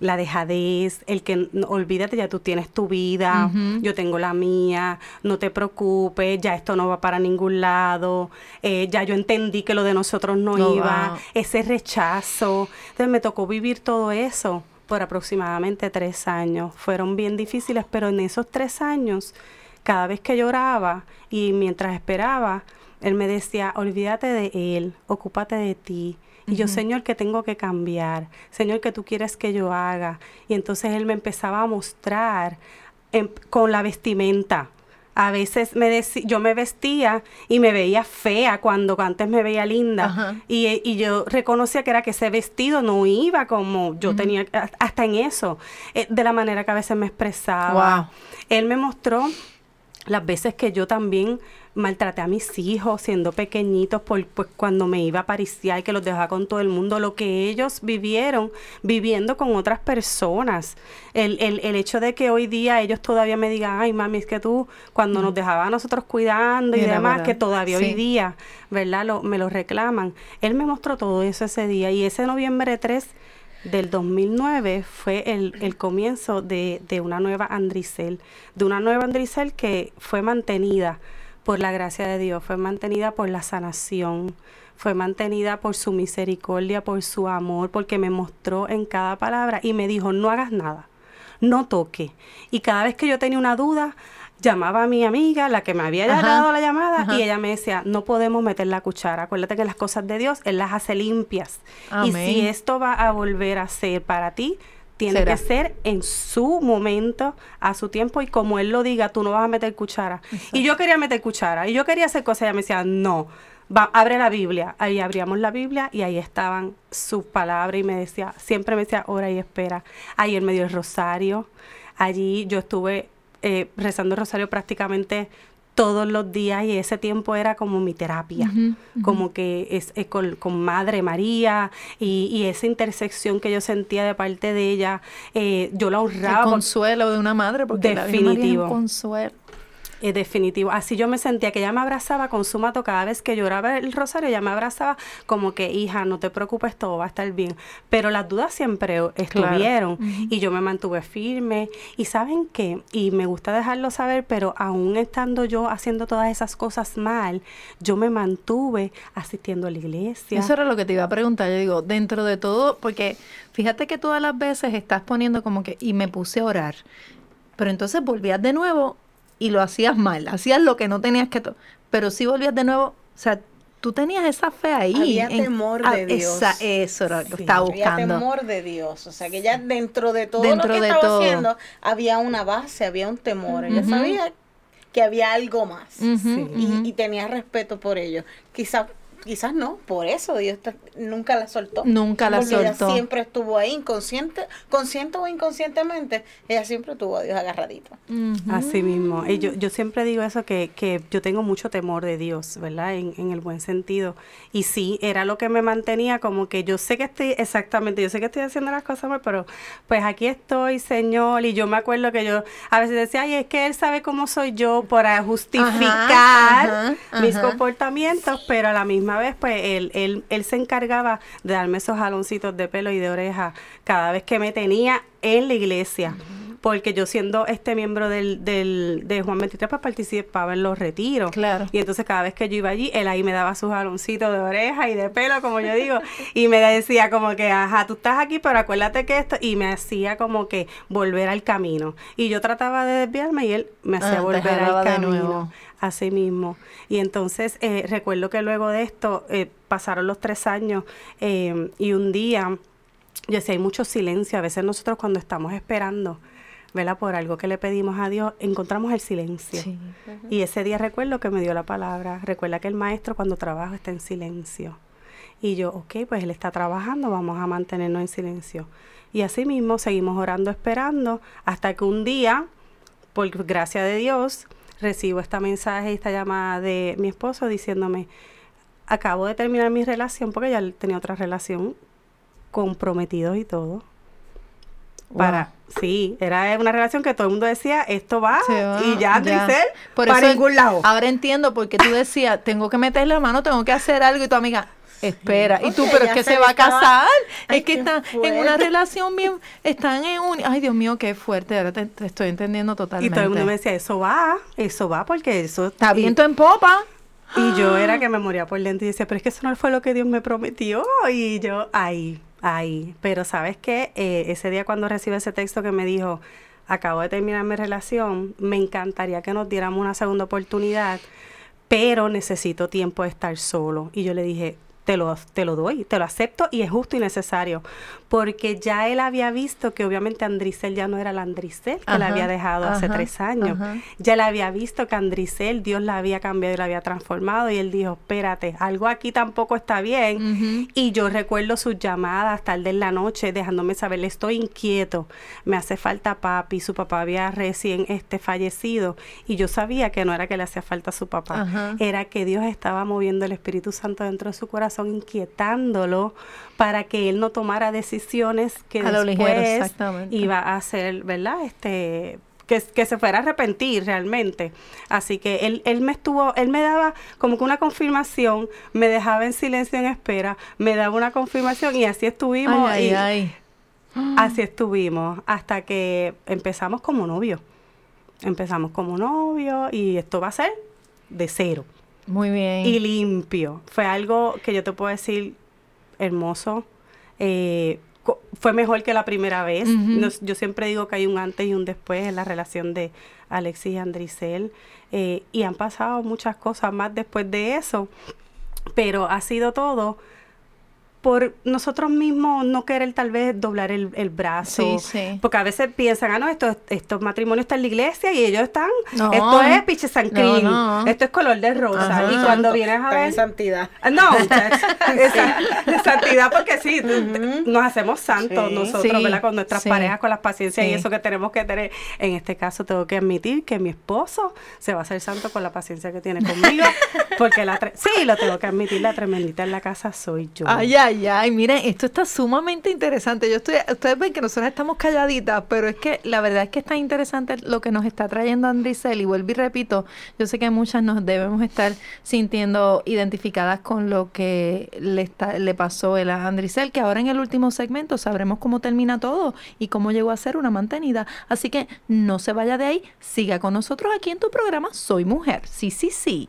la dejadez, el que olvídate, ya tú tienes tu vida, yo tengo la mía, no te preocupes, ya esto no va para ningún lado, eh, ya yo entendí que lo de nosotros no, No iba, ese rechazo. Entonces me tocó vivir todo eso por aproximadamente tres años. Fueron bien difíciles, pero en esos tres años, cada vez que lloraba y mientras esperaba, él me decía, olvídate de él, ocúpate de ti. Y yo, Señor, que tengo que cambiar. Señor, que tú quieres que yo haga. Y entonces él me empezaba a mostrar en- con la vestimenta. A veces me yo me vestía y me veía fea cuando antes me veía linda. Y, y yo reconocía que era que ese vestido no iba como yo tenía, hasta en eso, eh, de la manera que a veces me expresaba. Wow. Él me mostró las veces que yo también maltraté a mis hijos siendo pequeñitos por pues cuando me iba a pariciar y que los dejaba con todo el mundo, lo que ellos vivieron viviendo con otras personas. El, el, el hecho de que hoy día ellos todavía me digan, ay mami, es que tú cuando nos dejaba a nosotros cuidando y demás, ¿verdad? que todavía hoy día, ¿verdad? Lo, me lo reclaman. Él me mostró todo eso ese día y ese noviembre 3 del 2009 fue el, el comienzo de, de una nueva Andricel, de una nueva Andricel que fue mantenida por la gracia de Dios, fue mantenida por la sanación, fue mantenida por su misericordia, por su amor, porque me mostró en cada palabra y me dijo, no hagas nada, no toque. Y cada vez que yo tenía una duda, llamaba a mi amiga, la que me había Ajá, dado la llamada, ajá. y ella me decía, no podemos meter la cuchara. Acuérdate que las cosas de Dios, Él las hace limpias. Y si esto va a volver a ser para ti, tiene Será. que ser en su momento, a su tiempo, y como Él lo diga, tú no vas a meter cuchara. Y yo quería meter cuchara, y yo quería hacer cosas, y ella me decía, no. Va, abre la Biblia. Ahí abríamos la Biblia y ahí estaban sus palabras y me decía, siempre me decía, ora y espera. Ahí él me dio el rosario. Allí yo estuve eh, rezando el rosario prácticamente todos los días y ese tiempo era como mi terapia, como que es, es con, con Madre María y, y esa intersección que yo sentía de parte de ella, eh, yo la El honraba. por- consuelo de una madre, porque la Virgen María es un Definitivo. consuelo. Es definitivo. Así yo me sentía que ella me abrazaba con su mato cada vez que lloraba el rosario, ella me abrazaba como que, hija, no te preocupes, todo va a estar bien. Pero las dudas siempre estuvieron y yo me mantuve firme. Y saben qué, y me gusta dejarlo saber, pero aún estando yo haciendo todas esas cosas mal, yo me mantuve asistiendo a la iglesia. Eso era lo que te iba a preguntar. Yo digo, dentro de todo, porque fíjate que todas las veces estás poniendo como que, y me puse a orar. Pero entonces volvías de nuevo y lo hacías mal. Hacías lo que no tenías que. Pero sí volvías de nuevo. O sea, tú tenías esa fe ahí. Había temor de Dios. esa- eso era lo que Sí. estaba Había buscando. temor de Dios, o sea que ya dentro de todo Dentro lo que de estaba todo. haciendo había una base, había un temor. Ella sabía que había algo más Sí. y, y tenía respeto por ello. Quizás quizás no, por eso Dios te- nunca la soltó. Nunca la porque ella soltó. siempre estuvo ahí, inconsciente, consciente o inconscientemente, ella siempre tuvo a Dios agarradito. Así mismo. Y yo, yo siempre digo eso, que, que yo tengo mucho temor de Dios, ¿verdad? En, en el buen sentido. Y sí, era lo que me mantenía como que yo sé que estoy, exactamente, yo sé que estoy haciendo las cosas mal, pero pues aquí estoy, Señor. Y yo me acuerdo que yo a veces decía, ay, es que Él sabe cómo soy yo para justificar ajá, mis ajá. comportamientos, pero a la misma vez, pues él, él, él se encargaba de darme esos jaloncitos de pelo y de oreja cada vez que me tenía en la iglesia. Porque yo siendo este miembro del, del, de Juan 23, pues participaba en los retiros. Claro. Y entonces cada vez que yo iba allí, él ahí me daba sus jaloncitos de oreja y de pelo, como yo digo, y me decía como que, ajá, tú estás aquí, pero acuérdate que esto, y me hacía como que volver al camino. Y yo trataba de desviarme y él me hacía Ah, volver al de camino. Así mismo. Y entonces eh, recuerdo que luego de esto eh, pasaron los tres años eh, y un día, yo sé, hay mucho silencio. A veces nosotros cuando estamos esperando, ¿verdad? Por algo que le pedimos a Dios, encontramos el silencio. Sí. Y ese día recuerdo que me dio la palabra. Recuerda que el maestro cuando trabaja está en silencio. Y yo, ok, pues él está trabajando, vamos a mantenernos en silencio. Y así mismo seguimos orando, esperando, hasta que un día, por gracia de Dios, recibo esta mensaje, esta llamada de mi esposo diciéndome, acabo de terminar mi relación, porque ya tenía otra relación, comprometidos y todo. Para, sí, era una relación que todo el mundo decía, esto va, y ya, ya. Por para eso ningún lado. Ahora entiendo por qué tú decías, tengo que meter la mano, tengo que hacer algo, y tu amiga, espera. y tú, pero es que se se va a casar. Ay, es que están en una relación bien, están en un... Ay, Dios mío, qué fuerte. Ahora te, te estoy entendiendo Y totalmente. todo el mundo me decía, eso va, eso va, porque eso... Está y- viento en popa. Y yo era que me moría por dentro y decía, pero es que eso no fue lo que Dios me prometió. Y yo, ahí, ahí. Pero sabes qué, Eh, ese día cuando recibe ese texto que me dijo, acabo de terminar mi relación, me encantaría que nos diéramos una segunda oportunidad, pero necesito tiempo de estar solo. Y yo le dije, te lo, te lo doy, te lo acepto y es justo y necesario. Porque ya él había visto que obviamente Andricel ya no era la Andricel que la había dejado hace tres años. ajá. Ya le había visto que Andricel, Dios la había cambiado y la había transformado. Y él dijo, espérate, algo aquí tampoco está bien. Y yo recuerdo sus llamadas tarde en la noche, dejándome saber, le estoy inquieto, me hace falta papi, su papá había recién este, fallecido. Y yo sabía que no era que le hacía falta a su papá, Ajá. era que Dios estaba moviendo el Espíritu Santo dentro de su corazón, inquietándolo para que él no tomara decisiones que A ligero, después exactamente. iba a hacer, ¿verdad? Este que, que se fuera a arrepentir realmente. Así que él, él me estuvo, él me daba como que una confirmación, me dejaba en silencio en espera, me daba una confirmación y así estuvimos. Ay, y ay, ay. Así estuvimos hasta que empezamos como novios. Empezamos como novios y esto va a ser de cero Muy bien. y limpio. Fue algo que yo te puedo decir hermoso. Eh, fue mejor que la primera vez. Nos- yo siempre digo que hay un antes y un después en la relación de Alexis y Andricel. eh, y han pasado muchas cosas más después de eso. Pero ha sido todo por nosotros mismos no querer tal vez doblar el, el brazo. Sí, sí. Porque a veces piensan, ah, no, esto, estos matrimonios están en la iglesia y ellos están, No. esto es piche San No, esto es color de rosa. Ajá. Y cuando Santo, vienes a están en ver... santidad. Ah, No, esa, de santidad porque sí, nos hacemos santos Sí. nosotros, Sí, ¿verdad? Con nuestras sí. parejas, con las paciencias y eso que tenemos que tener. En este caso tengo que admitir que mi esposo se va a hacer santo con la paciencia que tiene conmigo, porque la tre- sí, lo tengo que admitir, la tremendita en la casa soy yo. Ay, ay, ay, miren, esto está sumamente interesante. Yo estoy, ustedes ven que nosotros estamos calladitas, pero es que la verdad es que está interesante lo que nos está trayendo Andricel. Y vuelvo y repito, yo sé que muchas nos debemos estar sintiendo identificadas con lo que le, está, le pasó a Andricel, que ahora en el último segmento sabremos cómo termina todo y cómo llegó a ser una mantenida. Así que no se vaya de ahí, siga con nosotros aquí en tu programa Soy Mujer. Sí, sí, sí.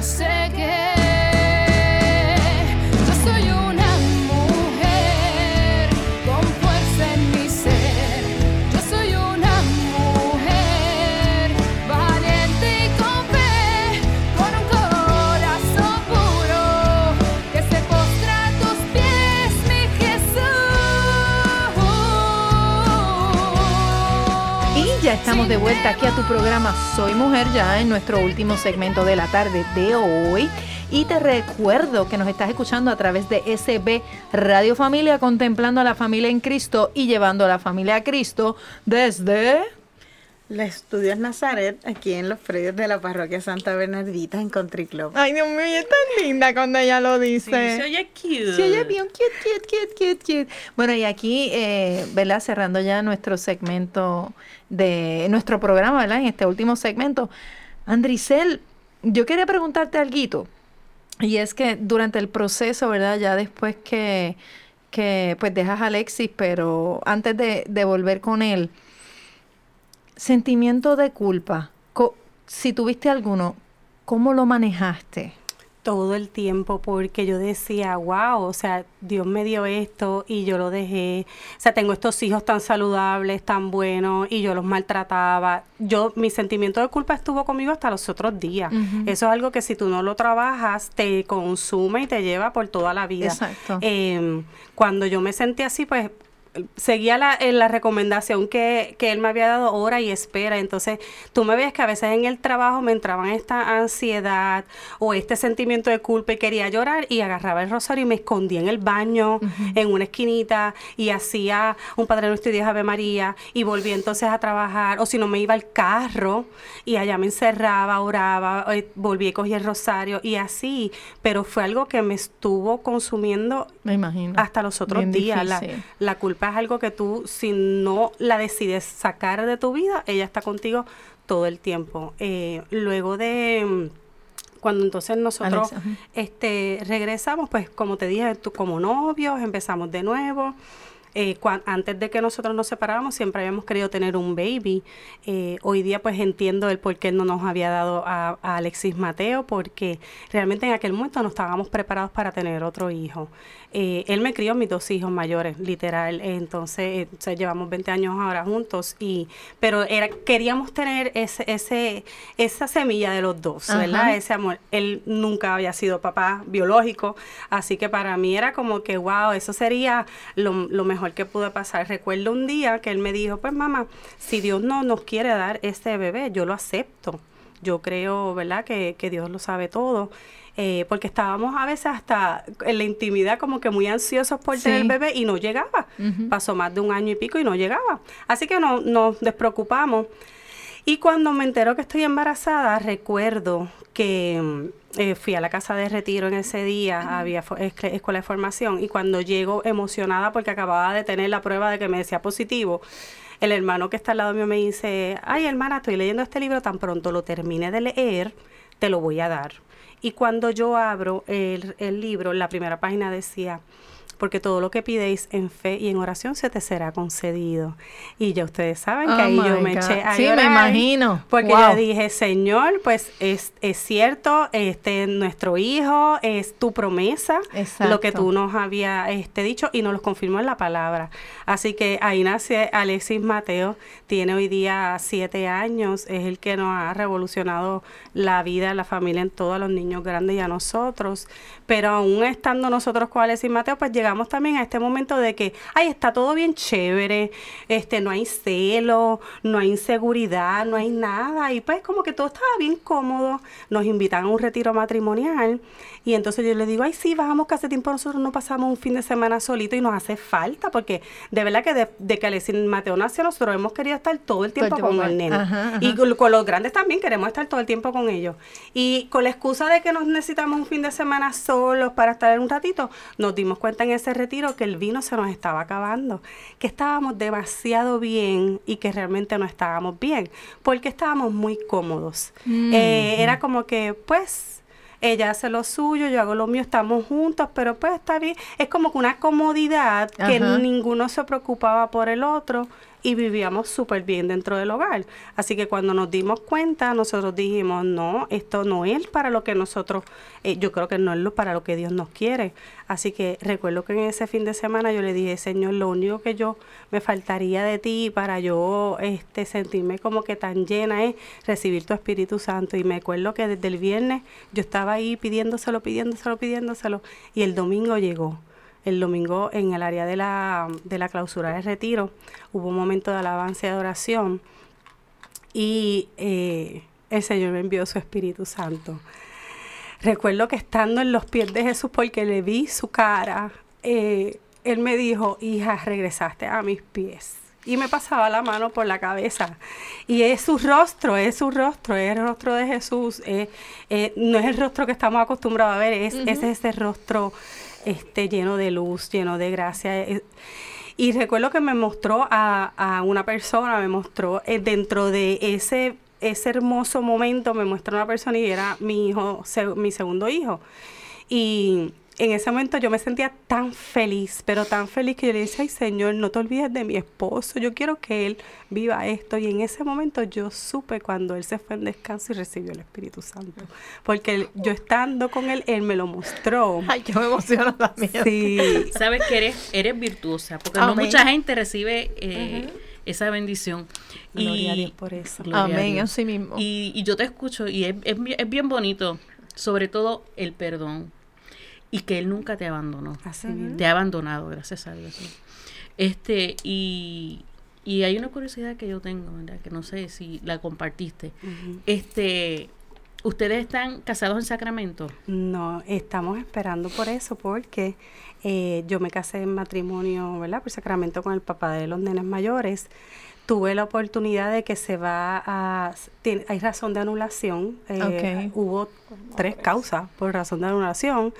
ti, de vuelta aquí a tu programa Soy Mujer, ya en nuestro último segmento de la tarde de hoy. Y te recuerdo que nos estás escuchando a través de SB Radio Familia, contemplando a la familia en Cristo y llevando a la familia a Cristo desde... La Estudios Nazaret, aquí en los predios de la parroquia Santa Bernardita en Country Club. Ay, Dios mío, ella es tan linda cuando ella lo Sí, dice. se oye cute. Sí, ella es bien cute, cute, cute, cute, cute. Bueno, y aquí, eh, ¿verdad? Cerrando ya nuestro segmento de nuestro programa, ¿verdad? En este último segmento. Andricel, yo quería preguntarte algo. Y es que durante el proceso, ¿verdad? Ya después que, que pues dejas a Alexis, pero antes de, de volver con él, sentimiento de culpa. Co- si tuviste alguno, ¿cómo lo manejaste? todo el tiempo porque yo decía, wow, o sea, Dios me dio esto y yo lo dejé. O sea, tengo estos hijos tan saludables, tan buenos y yo los maltrataba. Yo, mi sentimiento de culpa estuvo conmigo hasta los otros días. Eso es algo que si tú no lo trabajas, te consume y te lleva por toda la vida. Exacto. Eh, cuando yo me sentí así, pues seguía la, eh, la recomendación que, que él me había dado hora y espera. Entonces, tú me ves que a veces en el trabajo me entraban esta ansiedad o este sentimiento de culpa y quería llorar y agarraba el rosario y me escondía en el baño, en una esquinita y hacía un Padre Nuestro y Dios Ave María y volví entonces a trabajar. O si no, me iba al carro y allá me encerraba, oraba, eh, volví y cogí el rosario y así. Pero fue algo que me estuvo consumiendo Me imagino. hasta los otros Bien días. La, la culpa es algo que tú, si no la decides sacar de tu vida, ella está contigo todo el tiempo. Eh, luego de mm, cuando entonces nosotros Alexa, este, regresamos, pues como te dije, tú, como novios, empezamos de nuevo. Eh, cuan- antes de que nosotros nos separáramos, siempre habíamos querido tener un baby. Eh, hoy día, pues entiendo el por qué no nos había dado a, a Alexis Mateo, porque realmente en aquel momento no estábamos preparados para tener otro hijo. Eh, él me crió mis dos hijos mayores, literal. Entonces, eh, o sea, llevamos 20 años ahora juntos, y pero era queríamos tener ese, ese, esa semilla de los dos, ¿verdad? Ese amor. Él nunca había sido papá biológico, así que para mí era como que, wow, eso sería lo, lo mejor que pudo pasar. Recuerdo un día que él me dijo, pues mamá, si Dios no nos quiere dar este bebé, yo lo acepto. Yo creo, ¿verdad?, que, que Dios lo sabe todo. Eh, porque estábamos a veces hasta en la intimidad como que muy ansiosos por tener Sí. bebé y no llegaba. Pasó más de un año y pico y no llegaba. Así que no, nos despreocupamos. Y cuando me entero que estoy embarazada, recuerdo que mm, eh, fui a la casa de retiro en ese día, había escuela de formación, y cuando llego emocionada porque acababa de tener la prueba de que me decía positivo, el hermano que está al lado mío me dice, ay hermana, estoy leyendo este libro, tan pronto lo termine de leer, te lo voy a dar. Y cuando yo abro el, el libro, la primera página decía, porque todo lo que pidéis en fe y en oración se te será concedido. Y ya ustedes saben que Oh ahí yo my me God. eché a Sí, me imagino. Porque Wow. yo dije, Señor, pues es, es cierto, este nuestro hijo, es tu promesa, lo que Exacto. tú nos había este, dicho y nos lo confirmó en la palabra. Así que ahí nace Alexis Mateo, tiene hoy día siete años, es el que nos ha revolucionado la vida, la familia en todos los niños grandes y a nosotros. Pero aún estando nosotros con Alexis Mateo, pues llegamos también a este momento de que, ay, está todo bien chévere, este, no hay celo, no hay inseguridad, no hay nada. Y pues como que todo estaba bien cómodo. Nos invitan a un retiro matrimonial. Y entonces yo le digo, ay, sí, vamos, que hace tiempo nosotros no pasamos un fin de semana solito y nos hace falta, porque de verdad que de, de que Alexis Mateo nació, nosotros hemos querido estar todo el tiempo con el nene. Ajá, ajá. Y con, con los grandes también queremos estar todo el tiempo con ellos. Y con la excusa de que nos necesitamos un fin de semana solos para estar un ratito, nos dimos cuenta en ese retiro que el vino se nos estaba acabando, que estábamos demasiado bien y que realmente no estábamos bien, porque estábamos muy cómodos. Eh, era como que, pues, ella hace lo suyo, yo hago lo mío, estamos juntos, pero pues está bien. Es como que una comodidad que ninguno se preocupaba por el otro y vivíamos súper bien dentro del hogar. Así que cuando nos dimos cuenta, nosotros dijimos, no, esto no es para lo que nosotros, eh, yo creo que no es lo para lo que Dios nos quiere. Así que recuerdo que en ese fin de semana yo le dije, Señor, lo único que yo me faltaría de ti para yo este, sentirme como que tan llena es recibir tu Espíritu Santo. Y me acuerdo que desde el viernes yo estaba ahí pidiéndoselo, pidiéndoselo, pidiéndoselo, y el domingo llegó. El domingo en el área de la, de la clausura de retiro hubo un momento de alabanza y adoración y eh, el Señor me envió su Espíritu Santo. Recuerdo que estando en los pies de Jesús porque le vi su cara, eh, Él me dijo, hija, regresaste a mis pies. Y me pasaba la mano por la cabeza. Y es su rostro, es su rostro, es el rostro de Jesús. eh, eh, no es el rostro que estamos acostumbrados a ver, es, es ese rostro este, lleno de luz, lleno de gracia. eh, y recuerdo que me mostró a, a una persona, me mostró eh, dentro de ese, ese hermoso momento, me mostró una persona y era mi hijo, mi segundo hijo. Y en ese momento yo me sentía tan feliz, pero tan feliz que yo le decía, ay Señor, no te olvides de mi esposo, yo quiero que él viva esto. Y en ese momento yo supe cuando él se fue en descanso y recibió el Espíritu Santo. Porque él- yo estando con él, él me lo mostró. Ay, yo me emociono también. Sí, Sabes que eres, eres virtuosa, porque no mucha gente recibe eh, esa bendición. gloria a Y- Dios por eso. A Amén, así mismo. Y, y yo te escucho y es, es bien bonito, sobre todo el perdón y que Él nunca te abandonó. Así. Te ha abandonado, gracias a Dios. Este, y, y hay una curiosidad que yo tengo, ¿verdad? Que no sé si la compartiste. Este, ¿ustedes están casados en Sacramento? No, estamos esperando por eso, porque eh, yo me casé en matrimonio, ¿verdad? Por sacramento con el papá de los nenes mayores. Tuve la oportunidad de que se va a... tiene- hay razón de anulación. eh. Hubo tres causas por razón de anulación.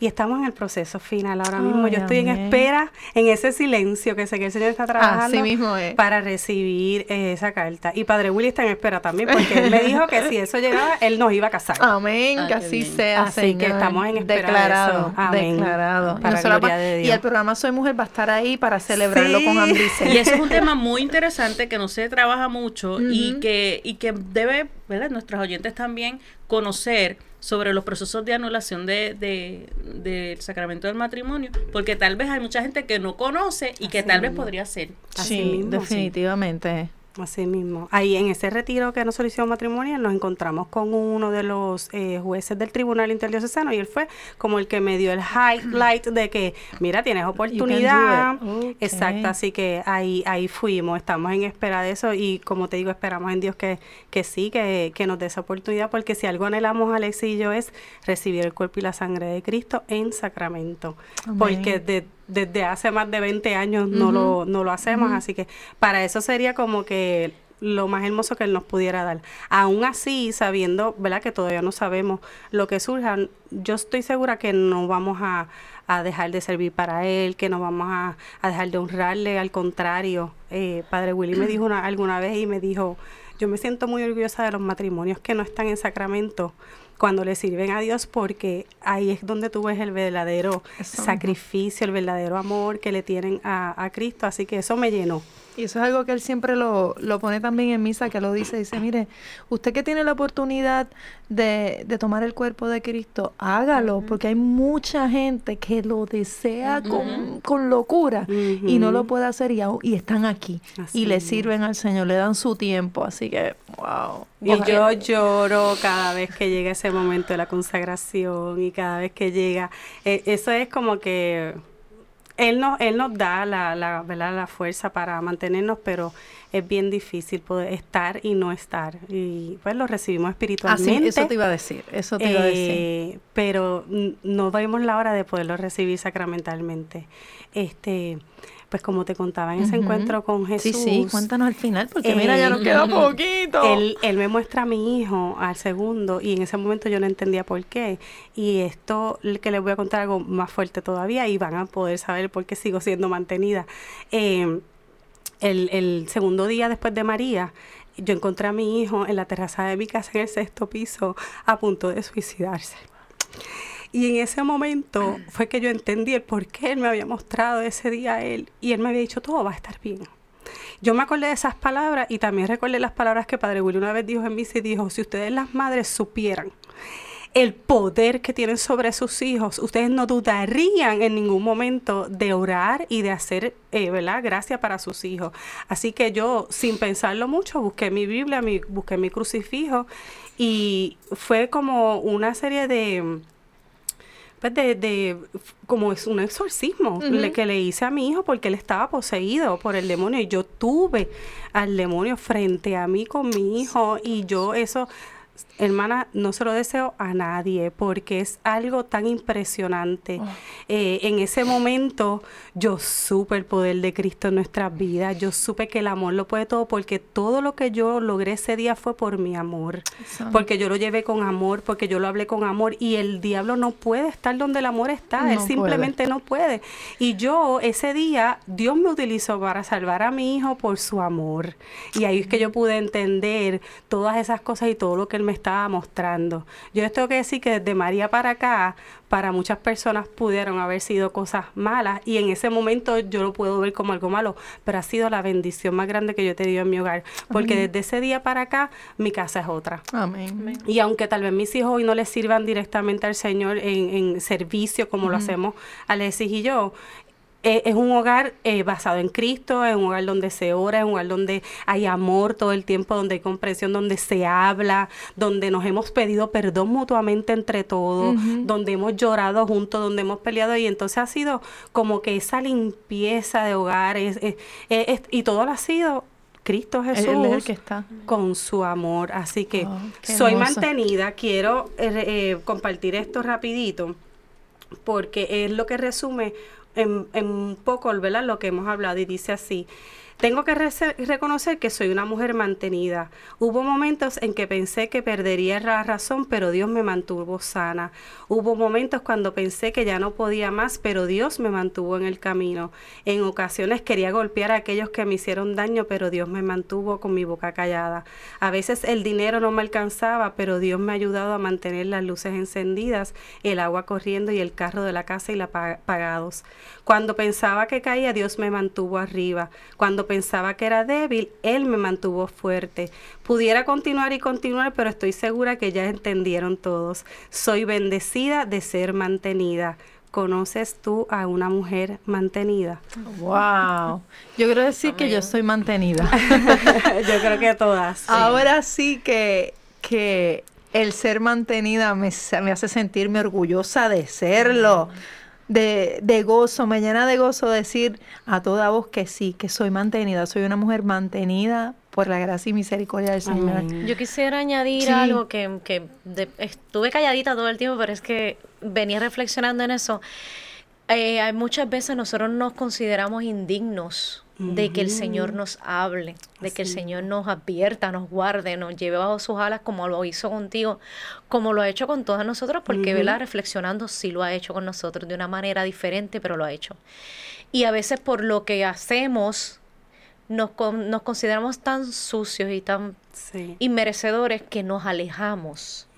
Y estamos en el proceso final ahora mismo. Ay, Yo estoy en espera, en ese silencio que sé que el Señor está trabajando Así mismo es. para recibir eh, esa carta. Y Padre Willy está en espera también, porque él me dijo que si eso llegaba, él nos iba a casar. Amén, Ah, que así bien. sea, Así que estamos en espera de declarado, eso. Amén. declarado. Para Nosotros gloria de Y Dios. el programa Soy Mujer va a estar ahí para celebrarlo Sí. con Andrice. Y ese es un tema muy interesante que no se trabaja mucho y que y que debe, ¿verdad? Nuestros oyentes también conocer sobre los procesos de anulación de, de- del sacramento del matrimonio, porque tal vez hay mucha gente que no conoce y que tal vez podría ser. Así Sí, mismo, sí. definitivamente. Así mismo. Ahí en ese retiro que nosotros hicimos matrimonial nos encontramos con uno de los eh, jueces del Tribunal Interdiocesano y él fue como el que me dio el highlight de que, mira, tienes oportunidad. Exacto, así que ahí ahí fuimos, estamos en espera de eso y como te digo, esperamos en Dios que, que sí, que, que nos dé esa oportunidad porque si algo anhelamos Alex y yo es recibir el cuerpo y la sangre de Cristo en sacramento. Amén. Porque de- desde hace más de 20 años no, lo, no lo hacemos, así que para eso sería como que lo más hermoso que Él nos pudiera dar. Aún así, sabiendo, ¿verdad? Que todavía no sabemos lo que surja, yo estoy segura que no vamos a, a dejar de servir para Él, que no vamos a, a dejar de honrarle, al contrario. Eh, Padre Willy me dijo una, alguna vez y me dijo, yo me siento muy orgullosa de los matrimonios que no están en sacramento cuando le sirven a Dios porque ahí es donde tú ves el verdadero Eso. sacrificio, el verdadero amor que le tienen a, a Cristo. Así que eso me llenó. Y eso es algo que él siempre lo, lo pone también en misa, que lo dice, dice, mire, usted que tiene la oportunidad de, de tomar el cuerpo de Cristo, hágalo, porque hay mucha gente que lo desea con, con locura y no lo puede hacer y, y están aquí Así y le sirven al Señor, le dan su tiempo, así que, wow. Y yo lloro cada vez que llega ese momento de la consagración y cada vez que llega. eh, eso es como que él nos, él nos da la, la, ¿verdad? la fuerza para mantenernos, pero es bien difícil poder estar y no estar. Y pues lo recibimos Así, espiritualmente. eso te iba a decir, eso te iba a decir. eh, pero no vemos la hora de poderlo recibir sacramentalmente. Este, pues como te contaba en ese encuentro con Jesús. Sí, sí, cuéntanos al final, porque mira, ya nos Eh, queda poquito. Él, él me muestra a mi hijo al segundo y en ese momento yo no entendía por qué. Y esto que les voy a contar algo más fuerte todavía y van a poder saber por qué sigo siendo mantenida. Eh, el, el segundo día después de María, yo encontré a mi hijo en la terraza de mi casa en el sexto piso a punto de suicidarse. Y en ese momento fue que yo entendí el por qué él me había mostrado ese día a él y él me había dicho todo va a estar bien. Yo me acordé de esas palabras y también recordé las palabras que Padre Willy una vez dijo en misa y dijo, si ustedes las madres supieran el poder que tienen sobre sus hijos, ustedes no dudarían en ningún momento de orar y de hacer, eh, ¿verdad? Gracia para sus hijos. Así que yo, sin pensarlo mucho, busqué mi Biblia, mi, busqué mi crucifijo y fue como una serie de pues de, de como es un exorcismo le- que le hice a mi hijo porque él estaba poseído por el demonio. Y yo tuve al demonio frente a mí con mi hijo y yo eso hermana no se lo deseo a nadie porque es algo tan impresionante Eh, en ese momento yo supe el poder de Cristo en nuestras vidas yo supe que el amor lo puede todo porque todo lo que yo logré ese día fue por mi amor Exacto. porque yo lo llevé con amor, porque yo lo hablé con amor y el diablo no puede estar donde el amor está, él simplemente no puede. Y yo ese día, Dios me utilizó para salvar a mi hijo por su amor. Y ahí es que yo pude entender todas esas cosas y todo lo que él me estaba mostrando. Yo les tengo que decir que desde María para acá, para muchas personas pudieron haber sido cosas malas y en ese momento yo lo puedo ver como algo malo, pero ha sido la bendición más grande que yo he tenido en mi hogar, porque desde ese día para acá mi casa es otra. Amén. Y aunque tal vez mis hijos hoy no les sirvan directamente al Señor en, en servicio como lo hacemos Alexis y yo, eh, es un hogar eh, basado en Cristo, es un hogar donde se ora, es un hogar donde hay amor todo el tiempo, donde hay comprensión, donde se habla, donde nos hemos pedido perdón mutuamente entre todos, donde hemos llorado juntos, donde hemos peleado y entonces ha sido como que esa limpieza de hogar es- es- es- es- y todo lo ha sido Cristo Jesús él es el que está. con su amor. Así que Oh, soy mantenida. Quiero eh, eh, compartir esto rapidito porque es lo que resume en, en poco ¿verdad? lo que hemos hablado y dice así. Tengo que reconocer que soy una mujer mantenida. Hubo momentos en que pensé que perdería la razón, pero Dios me mantuvo sana. Hubo momentos cuando pensé que ya no podía más, pero Dios me mantuvo en el camino. En ocasiones quería golpear a aquellos que me hicieron daño, pero Dios me mantuvo con mi boca callada. A veces el dinero no me alcanzaba, pero Dios me ha ayudado a mantener las luces encendidas, el agua corriendo y el carro de la casa y la pa- pagados. Cuando pensaba que caía, Dios me mantuvo arriba. Cuando pensaba que era débil, Él me mantuvo fuerte. Pudiera continuar y continuar, pero estoy segura que ya entendieron todos. Soy bendecida de ser mantenida. ¿Conoces tú a una mujer mantenida? Wow. Yo quiero decir que yo soy mantenida. Yo creo que todas. sí. Ahora sí que, que el ser mantenida me, me hace sentirme orgullosa de serlo. De, de gozo, me llena de gozo decir a toda voz que sí, que soy mantenida, soy una mujer mantenida por la gracia y misericordia del Señor. Amén. Yo quisiera añadir Sí. algo que, que de- estuve calladita todo el tiempo, pero es que venía reflexionando en eso. eh, hay muchas veces nosotros nos consideramos indignos de que el Señor nos hable, de que el Señor nos advierta, nos guarde, nos lleve bajo sus alas como lo hizo contigo, como lo ha hecho con todas nosotros, porque, ¿verdad? Reflexionando, sí lo ha hecho con nosotros de una manera diferente, pero lo ha hecho. Y a veces por lo que hacemos, nos, con- nos consideramos tan sucios y tan Sí. inmerecedores que nos alejamos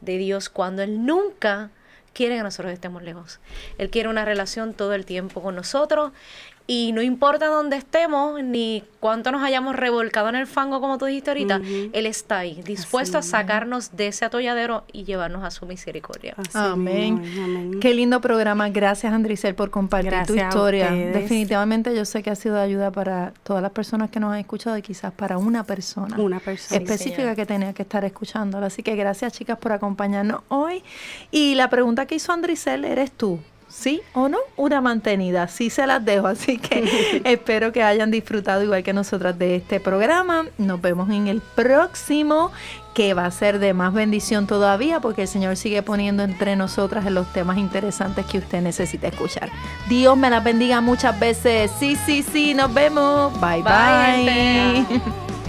de Dios cuando Él nunca quiere que nosotros estemos lejos. Él quiere una relación todo el tiempo con nosotros y no importa dónde estemos ni cuánto nos hayamos revolcado en el fango, como tú dijiste ahorita. Él está ahí, dispuesto a sacarnos de ese atolladero y llevarnos a su misericordia. Así Amén. amén. Qué lindo programa. Gracias, Andricel, por compartir tu Gracias historia. Definitivamente yo sé que ha sido de ayuda para todas las personas que nos han escuchado y quizás para una persona Una persona. específica que tenía que estar escuchándola. Así que gracias, chicas, por acompañarnos hoy. Y la pregunta que hizo Andricel, ¿eres tú? ¿Sí o no? Una mantenida. Sí se las dejo. Así que espero que hayan disfrutado igual que nosotras de este programa. Nos vemos en el próximo que va a ser de más bendición todavía porque el Señor sigue poniendo entre nosotras los temas interesantes que usted necesita escuchar. Dios me las bendiga muchas veces. Sí, sí, sí, nos vemos. Bye, Bye, bye.